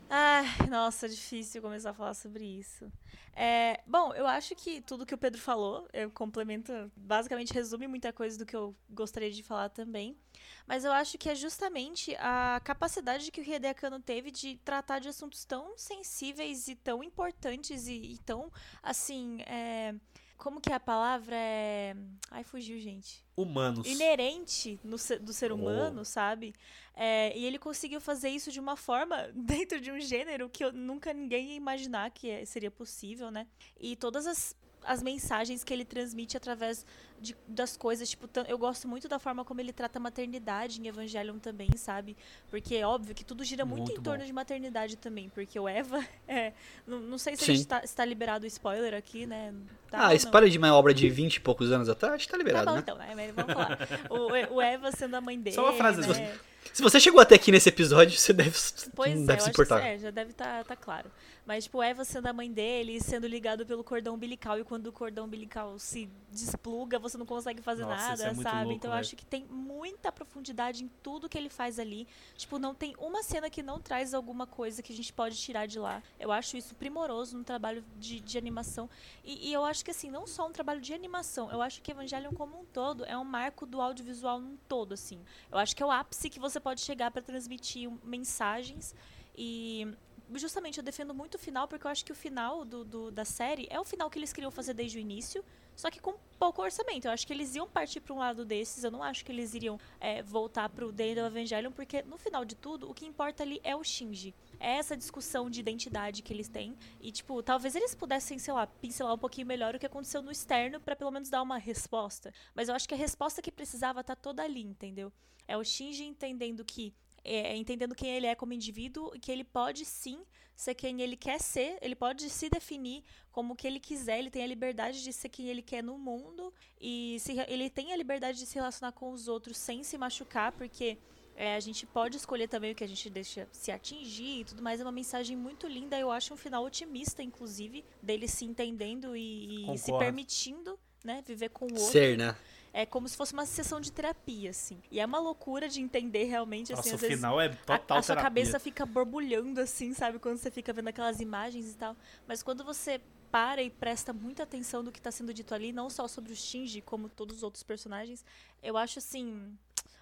Ai, nossa, difícil começar a falar sobre isso. É, bom, eu acho que tudo que o Pedro falou, eu complemento, basicamente resume muita coisa do que eu gostaria de falar também. Mas eu acho que é justamente a capacidade que o Anno teve de tratar de assuntos tão sensíveis e tão importantes e, e tão, assim, é, como que é a palavra? É... Ai, fugiu, gente Humanos. inerente no do ser humano, sabe? É, e ele conseguiu fazer isso de uma forma dentro de um gênero que eu, nunca ninguém ia imaginar que é- seria possível, né? E todas as, as mensagens que ele transmite através de- das coisas, tipo, eu gosto muito da forma como ele trata a maternidade em Evangelion também, sabe? Porque é óbvio que tudo gira muito, Muito em torno bom. de maternidade também, porque o Eva, é, não, não sei se Sim. a gente tá, se tá liberado o spoiler aqui, né? Tá ah, spoiler de uma obra de 20 e poucos anos atrás, acho que tá Tá liberado, bom, né? então, né? Mas Vamos falar. O, o Eva sendo a mãe dele. Só uma frase, né? Se você chegou até aqui nesse episódio, você deve, Pois não é, deve se acho que importar. é, já deve estar tá, claro. Mas, tipo, Eva sendo a mãe dele, sendo ligado pelo cordão umbilical, e quando o cordão umbilical se despluga, você não consegue fazer Nossa, isso nada, é sabe? louco, então eu velho. acho que tem muita profundidade em tudo que ele faz ali. Tipo, não tem uma cena que não traz alguma coisa que a gente pode tirar de lá. Eu acho isso primoroso no trabalho de, de animação. E, e eu acho que, assim, não só um trabalho de animação, eu acho que Evangelion como um todo é um marco do audiovisual num todo, assim. Eu acho que é o ápice que você pode chegar para transmitir mensagens e justamente eu defendo muito o final porque eu acho que o final do, do- da série é o final que eles queriam fazer desde o início, só que com pouco orçamento. Eu acho que eles iam partir para um lado desses, eu não acho que eles iriam é, voltar pro The End of Evangelion, porque no final de tudo, o que importa ali é o Shinji. É essa discussão de identidade que eles têm. E, tipo, talvez eles pudessem, sei lá, pincelar um pouquinho melhor o que aconteceu no externo para pelo menos dar uma resposta. Mas eu acho que a resposta que precisava tá toda ali, entendeu? É o Shinji entendendo que é, entendendo quem ele é como indivíduo e que ele pode sim ser quem ele quer ser, ele pode se definir como o que ele quiser, ele tem a liberdade de ser quem ele quer no mundo e se, ele tem a liberdade de se relacionar com os outros sem se machucar, porque é, a gente pode escolher também o que a gente deixa se atingir e tudo mais. É uma mensagem muito linda. Eu acho um final otimista, inclusive, dele se entendendo e, e se permitindo, né, viver com o outro. Ser, né? É como se fosse uma sessão de terapia, assim. E é uma loucura de entender realmente, assim, Nossa, o às vezes final é a, total a sua terapia. cabeça fica borbulhando, assim, sabe? Quando você fica vendo aquelas imagens e tal. Mas quando você para e presta muita atenção do que tá sendo dito ali, não só sobre o Shinji, como todos os outros personagens, eu acho, assim,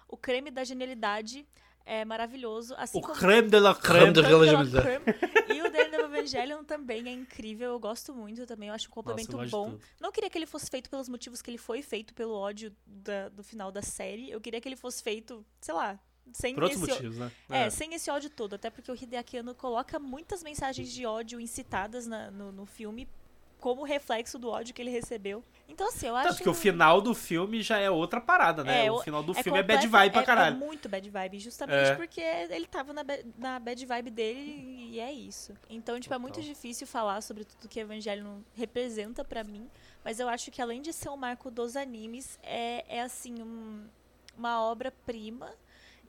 o creme da genialidade é maravilhoso. Assim O como creme de la Creme de- Creme de la Genialidade. creme. E o Daredevil Evangelion também é incrível, eu gosto muito também, eu acho um complemento de bom. Não queria que ele fosse feito pelos motivos que ele foi feito, pelo ódio da- do final da série. Eu queria que ele fosse feito, sei lá, sem Por outros esse motivos, né? é, sem esse ódio todo, até porque o Hideaki Anno coloca muitas mensagens de ódio incitadas na- no, no filme como reflexo do ódio que ele recebeu. Então, assim, eu acho... Tanto que o final do filme já é outra parada, né? É, o o- final do é filme é bad vibe pra é- caralho. É muito bad vibe, justamente É. porque ele tava na, na bad vibe dele e é isso. Então, tipo, é muito Total. difícil falar sobre tudo que Evangelion representa pra mim, mas eu acho que além de ser um marco dos animes, é, é assim, um- uma obra-prima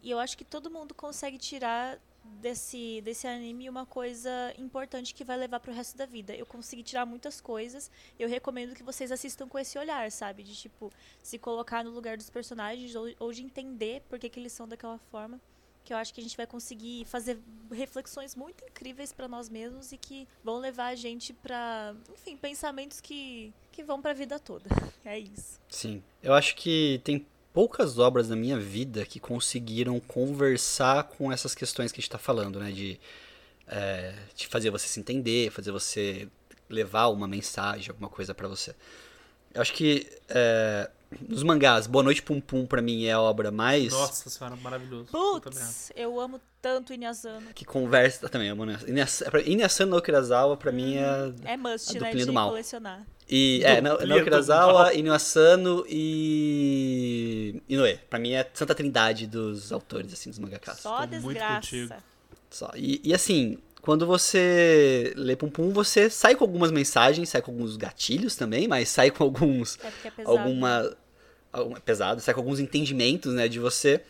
e eu acho que todo mundo consegue tirar desse, desse anime uma coisa importante que vai levar pro resto da vida. Eu consegui tirar muitas coisas. Eu recomendo que vocês assistam com esse olhar, sabe? De tipo, se colocar no lugar dos personagens ou, ou de entender por que, que eles são daquela forma. Que eu acho que a gente vai conseguir fazer reflexões muito incríveis pra nós mesmos e que vão levar a gente pra, enfim, pensamentos que, que vão pra vida toda. É isso. Sim. Eu acho que tem poucas obras na minha vida que conseguiram conversar com essas questões que a gente tá falando, né? De, é, de fazer você se entender, fazer você levar uma mensagem, alguma coisa pra você. Eu acho que é, nos mangás, Boa Noite Pum Pum pra mim é a obra mais. Nossa senhora, maravilhoso. Eu Putz, eu amo tanto Inazano. Que conversa. Também amo né? Pra- Inuyasha no Okurazawa, pra mim é. É must, A né, de do mal. colecionar. E, é, no, Duplinha no do Okurazawa, mal. Inuyasano e. Inoue. Pra mim é Santa Trindade dos autores, assim, dos mangakas. Só tô muito desgraça. contigo. Só. E, e assim, quando você lê Pum Pum, você sai com algumas mensagens, sai com alguns gatilhos também, mas sai com alguns. É porque é pesado. alguma. alguma pesado, sai com alguns entendimentos, né, de você.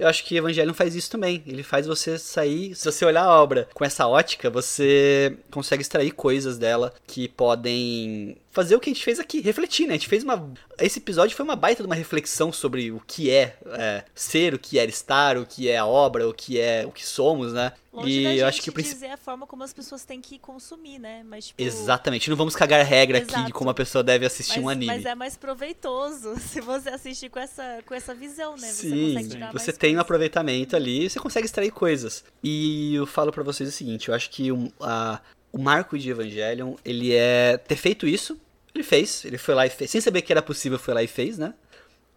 Eu acho que Evangelion faz isso também. Ele faz você sair. Se você olhar a obra com essa ótica, você consegue extrair coisas dela que podem fazer o que a gente fez aqui, refletir, né? A gente fez uma. Esse episódio foi uma baita de uma reflexão sobre o que é, é, ser, o que é estar, o que é a obra, o que é o que somos, né? Longe e eu acho que o principal. dizer a forma como as pessoas têm que consumir, né? Mas, tipo, Exatamente, não vamos cagar regra aqui de Exato. como a pessoa deve assistir mas, um anime. mas é mais proveitoso se você assistir com essa, com essa visão, né? Você Sim, consegue tirar você tem um coisa. aproveitamento ali, você consegue extrair coisas. E eu falo pra vocês o seguinte, eu acho que um, a- o marco de Evangelion, ele é ter feito isso, ele fez, ele foi lá e fez, sem saber que era possível, foi lá e fez, né?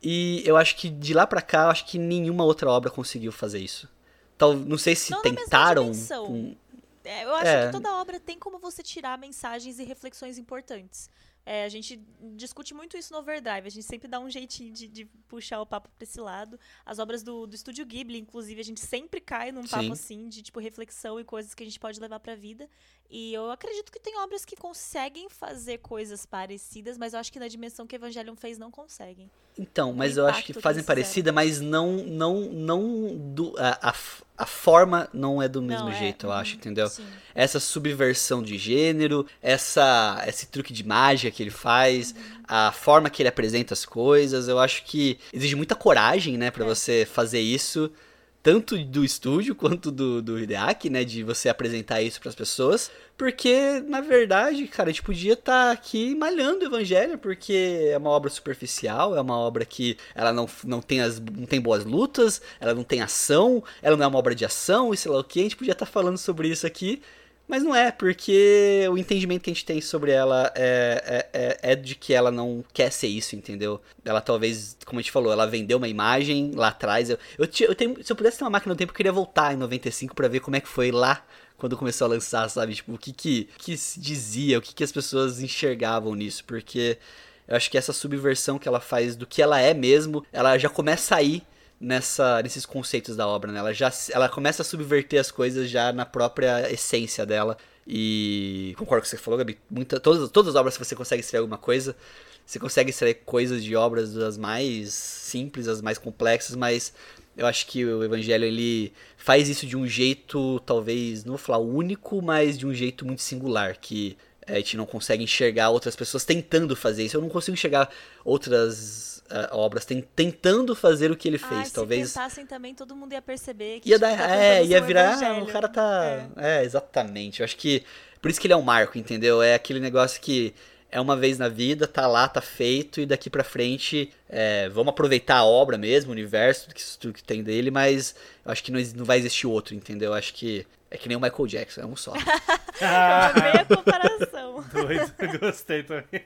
E eu acho que de lá pra cá, eu acho que nenhuma outra obra conseguiu fazer isso. Tal, não sei se Não tentaram com- É, eu acho É. que toda obra tem como você tirar mensagens e reflexões importantes. É, a gente discute muito isso no Overdrive, a gente sempre dá um jeitinho de, de puxar o papo pra esse lado. As obras do, do Estúdio Ghibli, inclusive, a gente sempre cai num papo Sim. assim, de tipo reflexão e coisas que a gente pode levar pra vida. E eu acredito que tem obras que conseguem fazer coisas parecidas, mas eu acho que na dimensão que Evangelion fez, não conseguem. Então, mas eu acho que fazem parecida, mas não não não do, a, a, a forma não é do mesmo Não, é, jeito, eu uhum, acho, entendeu? Sim. essa subversão de gênero, essa esse truque de mágica que ele faz, a forma que ele apresenta as coisas, eu acho que exige muita coragem, né, Pra É. você fazer isso, tanto do estúdio quanto do, do Hideaki, né, de você apresentar isso pras pessoas, porque na verdade, cara, a gente podia estar aqui malhando o Evangelho, porque é uma obra superficial, é uma obra que ela não, não, tem, as, não tem boas lutas, ela não tem ação, ela não é uma obra de ação, e sei lá o que, a gente podia estar falando sobre isso aqui, mas não é, porque o entendimento que a gente tem sobre ela é, é, é, é de que ela não quer ser isso, entendeu? Ela talvez, como a gente falou, ela vendeu uma imagem lá atrás. Eu, eu, eu tenho, se eu pudesse ter uma máquina do tempo, eu queria voltar em 95 pra ver como é que foi lá quando começou a lançar, sabe? Tipo, o que que, que se dizia, o que que as pessoas enxergavam nisso, porque eu acho que essa subversão que ela faz do que ela é mesmo, ela já começa a ir nessa, nesses conceitos da obra, né? Ela já ela começa a subverter as coisas já na própria essência dela. E concordo com o que você falou, Gabi. Muita, todas, todas as obras você consegue extrair alguma coisa, você consegue extrair coisas de obras das mais simples, as mais complexas, mas eu acho que o Evangelho ele faz isso de um jeito, talvez, não vou falar único, mas de um jeito muito singular, que a gente não consegue enxergar outras pessoas tentando fazer isso. Eu não consigo enxergar outras eh, obras ten- tentando fazer o que ele fez. Ah, se talvez tentassem também, todo mundo ia perceber que ia tipo, dar, tá é, ia virar, ah, o cara tá, é. exatamente. Eu acho que por isso que ele é um marco, entendeu? É aquele negócio que é uma vez na vida, tá lá, tá feito e daqui pra frente é, vamos aproveitar a obra mesmo, o universo, tudo que, tudo que tem dele, mas eu acho que não, não vai existir outro, entendeu? Eu acho que é que nem o Michael Jackson, é um só. Eu amei a comparação. Doido, gostei também.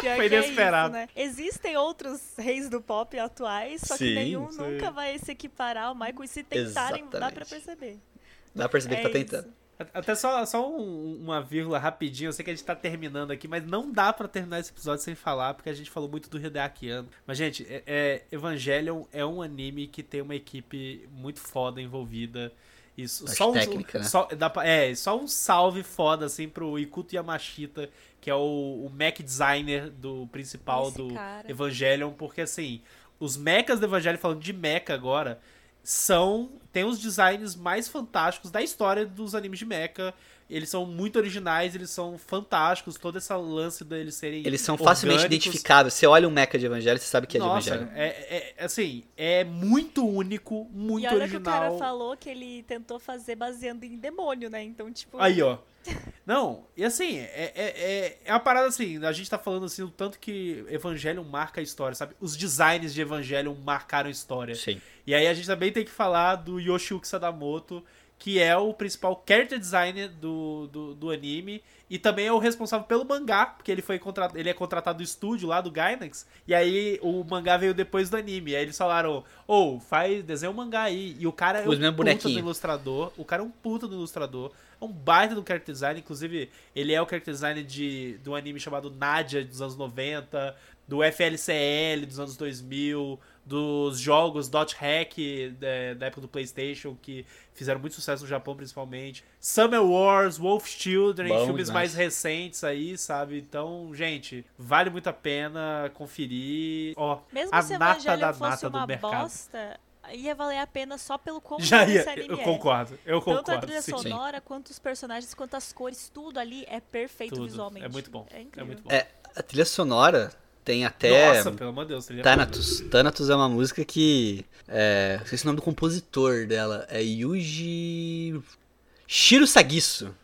Pior Foi que é inesperado. isso, né? Existem outros reis do pop atuais, só que Sim, nenhum sim. nunca vai se equiparar ao Michael. E se tentarem, dá pra Exatamente. perceber. Dá pra perceber que tá É tentando. isso. Até só, só um- uma vírgula rapidinho, eu sei que a gente tá terminando aqui, mas não dá pra terminar esse episódio sem falar, porque a gente falou muito do Hideaki Anno. Mas, gente, é, é- Evangelion é um anime que tem uma equipe muito foda envolvida. Isso, só um, técnica, né? só, dá pra- é, só um salve foda, assim, pro Ikuto Yamashita, que é o, o mech designer do principal Esse do cara. Evangelion, porque, assim, os mechas do Evangelion, falando de mecha agora, são. Tem os designs mais fantásticos da história dos animes de mecha. Eles são muito originais, eles são fantásticos. Todo esse lance deles serem. Eles são facilmente orgânicos. identificáveis. Você olha um mecha de Evangelho, você sabe que é de Nossa, Evangelho. é, é- assim, é muito único, muito E olha original. que o cara falou que ele tentou fazer baseando em demônio, né? Então, tipo. Aí, ó. Não, e assim, é, é, é, é uma parada assim, a gente tá falando assim, o tanto que Evangelion marca a história, sabe? Os designs de Evangelion marcaram a história. Sim. E aí a gente também tem que falar do Yoshiyuki Sadamoto, que é o principal character designer do, do, do anime. E também é o responsável pelo mangá, porque ele foi contratado, ele é contratado do estúdio lá do Gainax. E aí o mangá veio depois do anime. Aí eles falaram: Ô, oh, faz, desenha um mangá aí. E o cara é um puta do ilustrador. O cara é um puta do ilustrador. É um baita do character design. Inclusive, ele é o character design de, de um anime chamado Nadia dos anos 90, do FLCL dos anos 2000 dos jogos Dot Hack da, é, da, época do PlayStation, que fizeram muito sucesso no Japão, principalmente. Summer Wars, Wolf Children, Bom filmes demais. mais recentes aí, sabe? Então, gente, vale muito a pena conferir. Ó, Mesmo a se nata da nata do mercado. Bosta, ia valer a pena só pelo como Já ia, esse anime eu concordo, eu concordo. Tanto a trilha sim. sonora, quanto os personagens, quanto as cores, tudo ali é perfeito tudo. visualmente. É muito bom. É, é muito bom. É, a trilha sonora tem até. Nossa, pelo amor de Deus, Thanatos. Thanatos é uma música que. É, não sei se é o nome do compositor dela. É Yuji. Shiro Sagisso.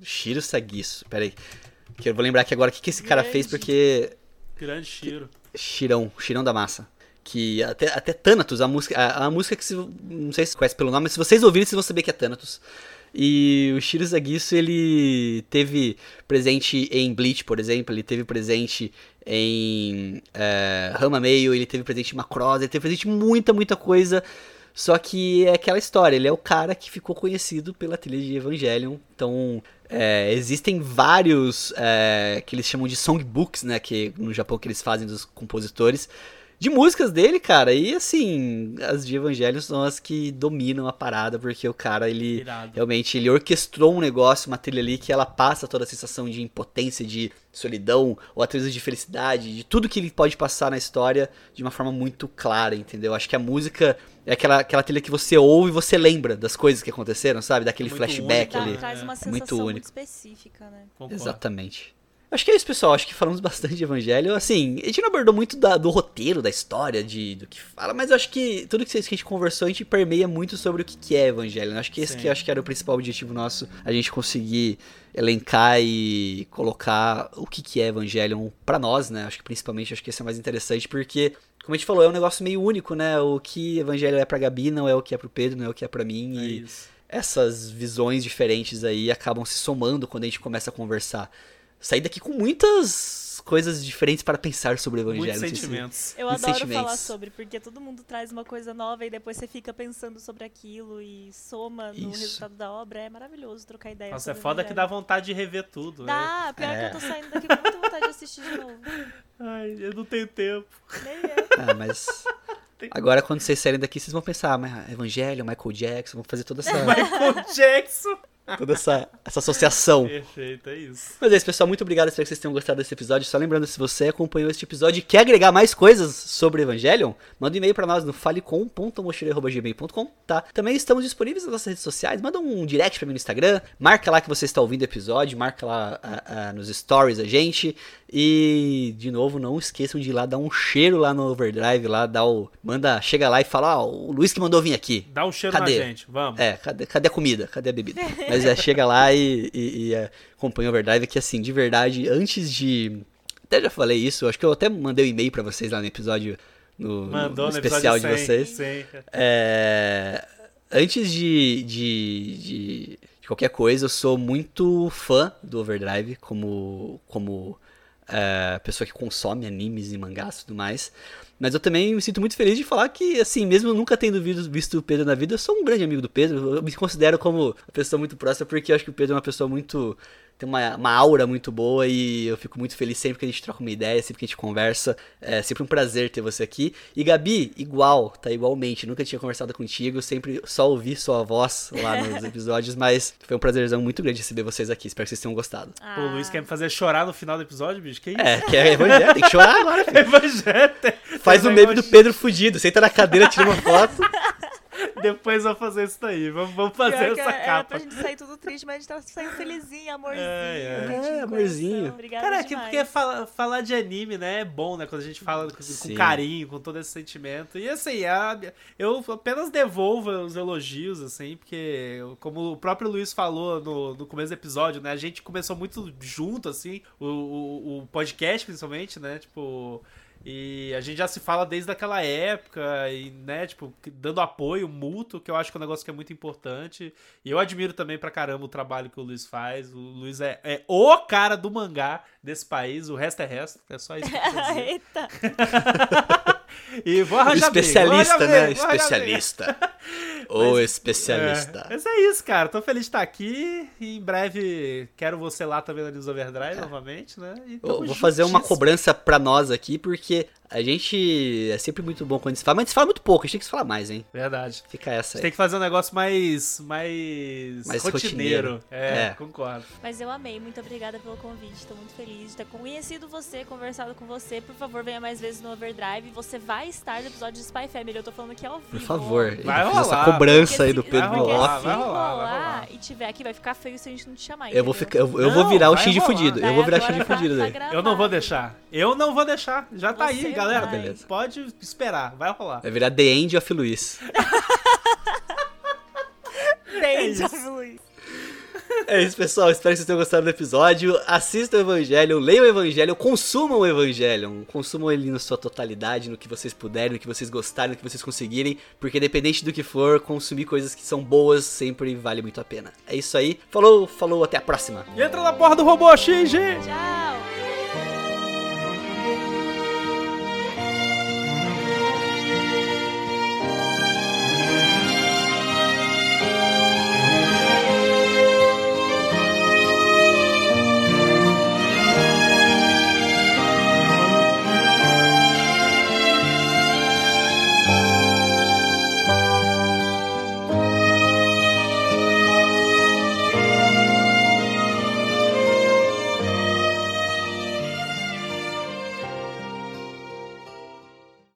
Shiro Sagisso. Pera aí. Que eu vou lembrar aqui agora o que, que esse cara fez, porque. Grande Shiro. Shirão. Shirão da massa. Que até, até Thanatos, a música, a, a música que se, não sei se conhece pelo nome, mas se vocês ouvirem, vocês vão saber que é Thanatos. E o Shiro Zagiso, ele teve presente em Bleach, por exemplo, ele teve presente em é, Rama Meio, ele teve presente em Macross, ele teve presente em muita, muita coisa. Só que é aquela história, ele é o cara que ficou conhecido pela trilha de Evangelion. Então, é, existem vários é, que eles chamam de songbooks, né? Que no Japão que eles fazem dos compositores de músicas dele, cara. E assim, as de Evangelho são as que dominam a parada, porque o cara, ele Irado. realmente ele orquestrou um negócio, uma trilha ali que ela passa toda a sensação de impotência, de solidão, ou até vezes de felicidade, de tudo que ele pode passar na história de uma forma muito clara, entendeu? Acho que a música é aquela, aquela trilha que você ouve e você lembra das coisas que aconteceram, sabe? Daquele muito flashback único, ali. Traz uma sensação muito muito, único. específica, né? Concordo. Exatamente. Acho que é isso, pessoal. Acho que falamos bastante de Evangelho. Assim, a gente não abordou muito da, do roteiro, da história, de, do que fala, mas acho que tudo que a gente conversou, a gente permeia muito sobre o que é Evangelho. Acho que esse Sim. que acho que era o principal objetivo nosso, a gente conseguir elencar e colocar o que é Evangelion para nós, né? Acho que principalmente acho que esse é mais interessante, porque como a gente falou, é um negócio meio único, né? O que Evangelho é pra Gabi não é o que é pro Pedro, não é o que é para mim. É e isso. essas visões diferentes aí acabam se somando quando a gente começa a conversar. Sair daqui com muitas coisas diferentes para pensar sobre o Evangelho. Muitos sentimentos. Eu Muitos adoro sentimentos. falar sobre, porque todo mundo traz uma coisa nova e depois você fica pensando sobre aquilo e soma no Isso. resultado da obra. É maravilhoso trocar ideia Nossa, é foda que dá vontade de rever tudo. né? Dá, pior É. que eu tô saindo daqui com muita vontade de assistir de novo. Ai, eu não tenho tempo. Nem eu. Ah, mas. Agora, quando vocês saírem daqui, vocês vão pensar, ah, mas Evangelho, Michael Jackson, vão fazer toda essa, Michael Jackson. Toda essa, essa associação. Perfeito, é isso. Mas é isso, pessoal. Muito obrigado. Espero que vocês tenham gostado desse episódio. Só lembrando, se você acompanhou este episódio e quer agregar mais coisas sobre Evangelion, manda um e-mail pra nós no falecom.mochilei.gmail.com, tá? Também estamos disponíveis nas nossas redes sociais. Manda um direct pra mim no Instagram. Marca lá que você está ouvindo o episódio. Marca lá a- a- nos stories a gente. E, de novo, não esqueçam de ir lá dar um cheiro lá no Overdrive. Lá, dar o... Manda, chega lá e fala, ó, o Luiz que mandou vir aqui. Dá um cheiro Cadê? na gente, vamos. É, cadê, cadê a comida? Cadê a bebida? Mas é, chega lá e, e, e é, acompanha o Overdrive, que assim, de verdade, antes de. Até já falei isso, acho que eu até mandei um e-mail pra vocês lá no episódio. No, Mandou no no especial episódio de 100, vocês. É, antes de, de, de, de qualquer coisa, eu sou muito fã do Overdrive, como, como pessoa que consome animes e mangás e tudo mais. Mas eu também me sinto muito feliz de falar que, assim, mesmo nunca tendo visto o Pedro na vida, eu sou um grande amigo do Pedro. Eu me considero como uma pessoa muito próxima, porque eu acho que o Pedro é uma pessoa muito. Tem uma, uma aura muito boa e eu fico muito feliz sempre que a gente troca uma ideia, sempre que a gente conversa. É sempre um prazer ter você aqui. E Gabi, igual, tá igualmente. Nunca tinha conversado contigo, sempre só ouvi sua voz lá nos episódios, mas foi um prazerzão muito grande receber vocês aqui. Espero que vocês tenham gostado. Pô, o Luiz quer me fazer chorar no final do episódio, bicho? Que isso? É, que é evangelho, tem que chorar agora, filho. Evangelho. Faz o Tem meme do Pedro fudido, senta na cadeira, tira uma foto. Depois eu vou fazer isso daí. Vamos, vamos fazer Pior essa era capa. pra gente sair tudo triste, mas a gente tá saindo felizinho, amorzinho. É, é. É, amorzinho. Obrigada Cara, que, demais. porque fala- falar de anime, né, é bom, né? Quando a gente fala com, com carinho, com todo esse sentimento. E assim, a- eu apenas devolvo os elogios, assim, porque, como o próprio Luiz falou no, no começo do episódio, né? A gente começou muito junto, assim, o, o, o podcast, principalmente, né? Tipo. E a gente já se fala desde aquela época, e, né, tipo, dando apoio mútuo, que eu acho que é um negócio que é muito importante. E eu admiro também pra caramba o trabalho que o Luiz faz. O Luiz é, é o cara do mangá desse país, o resto é resto. É só isso que eu quero dizer. Eita. E vou arranjar Especialista, vou arranjar né? briga, vou arranjar briga. Especialista. O especialista. É, mas é isso, cara. Tô feliz de estar aqui. E em breve quero você lá também na News Overdrive novamente, né? E vou fazer uma cobrança pra nós aqui, porque a gente é sempre muito bom quando se fala, mas se fala muito pouco, a gente tem que se falar mais, hein? Verdade. Fica essa aí. tem que fazer um negócio mais. mais. Mais rotineiro. rotineiro. É, É. concordo. Mas eu amei, muito obrigada pelo convite. Tô muito feliz de ter conhecido você, conversado com você. Por favor, venha mais vezes no Overdrive. Você vai estar no episódio de Spy Family. Eu tô falando aqui ao vivo. Por favor, Vai fiz essa rolar, cobrança aí do Pedro vai rolar, Off. vai se rolar, vai rolar rolar. e tiver aqui, vai ficar feio se a gente não te chamar. Eu vou, ficar, eu, eu vou Não, virar o Shinji rolar. fudido. Eu vou virar Shinji tá- fudido tá daí. Eu não vou deixar. Eu não vou deixar. Já tá Você aí, galera. vai. Beleza. Pode esperar, vai rolar. Vai virar The End of Luiz. Beijo, isso. Luiz. É isso, pessoal. Espero que vocês tenham gostado do episódio. Assistam o Evangelho, leiam o Evangelho, consumam o Evangelho. Consumam ele na sua totalidade, no que vocês puderem, no que vocês gostarem, no que vocês conseguirem. Porque, independente do que for, consumir coisas que são boas sempre vale muito a pena. É isso aí. Falou, falou, até a próxima. E entra na porra do robô, Shinji! Tchau.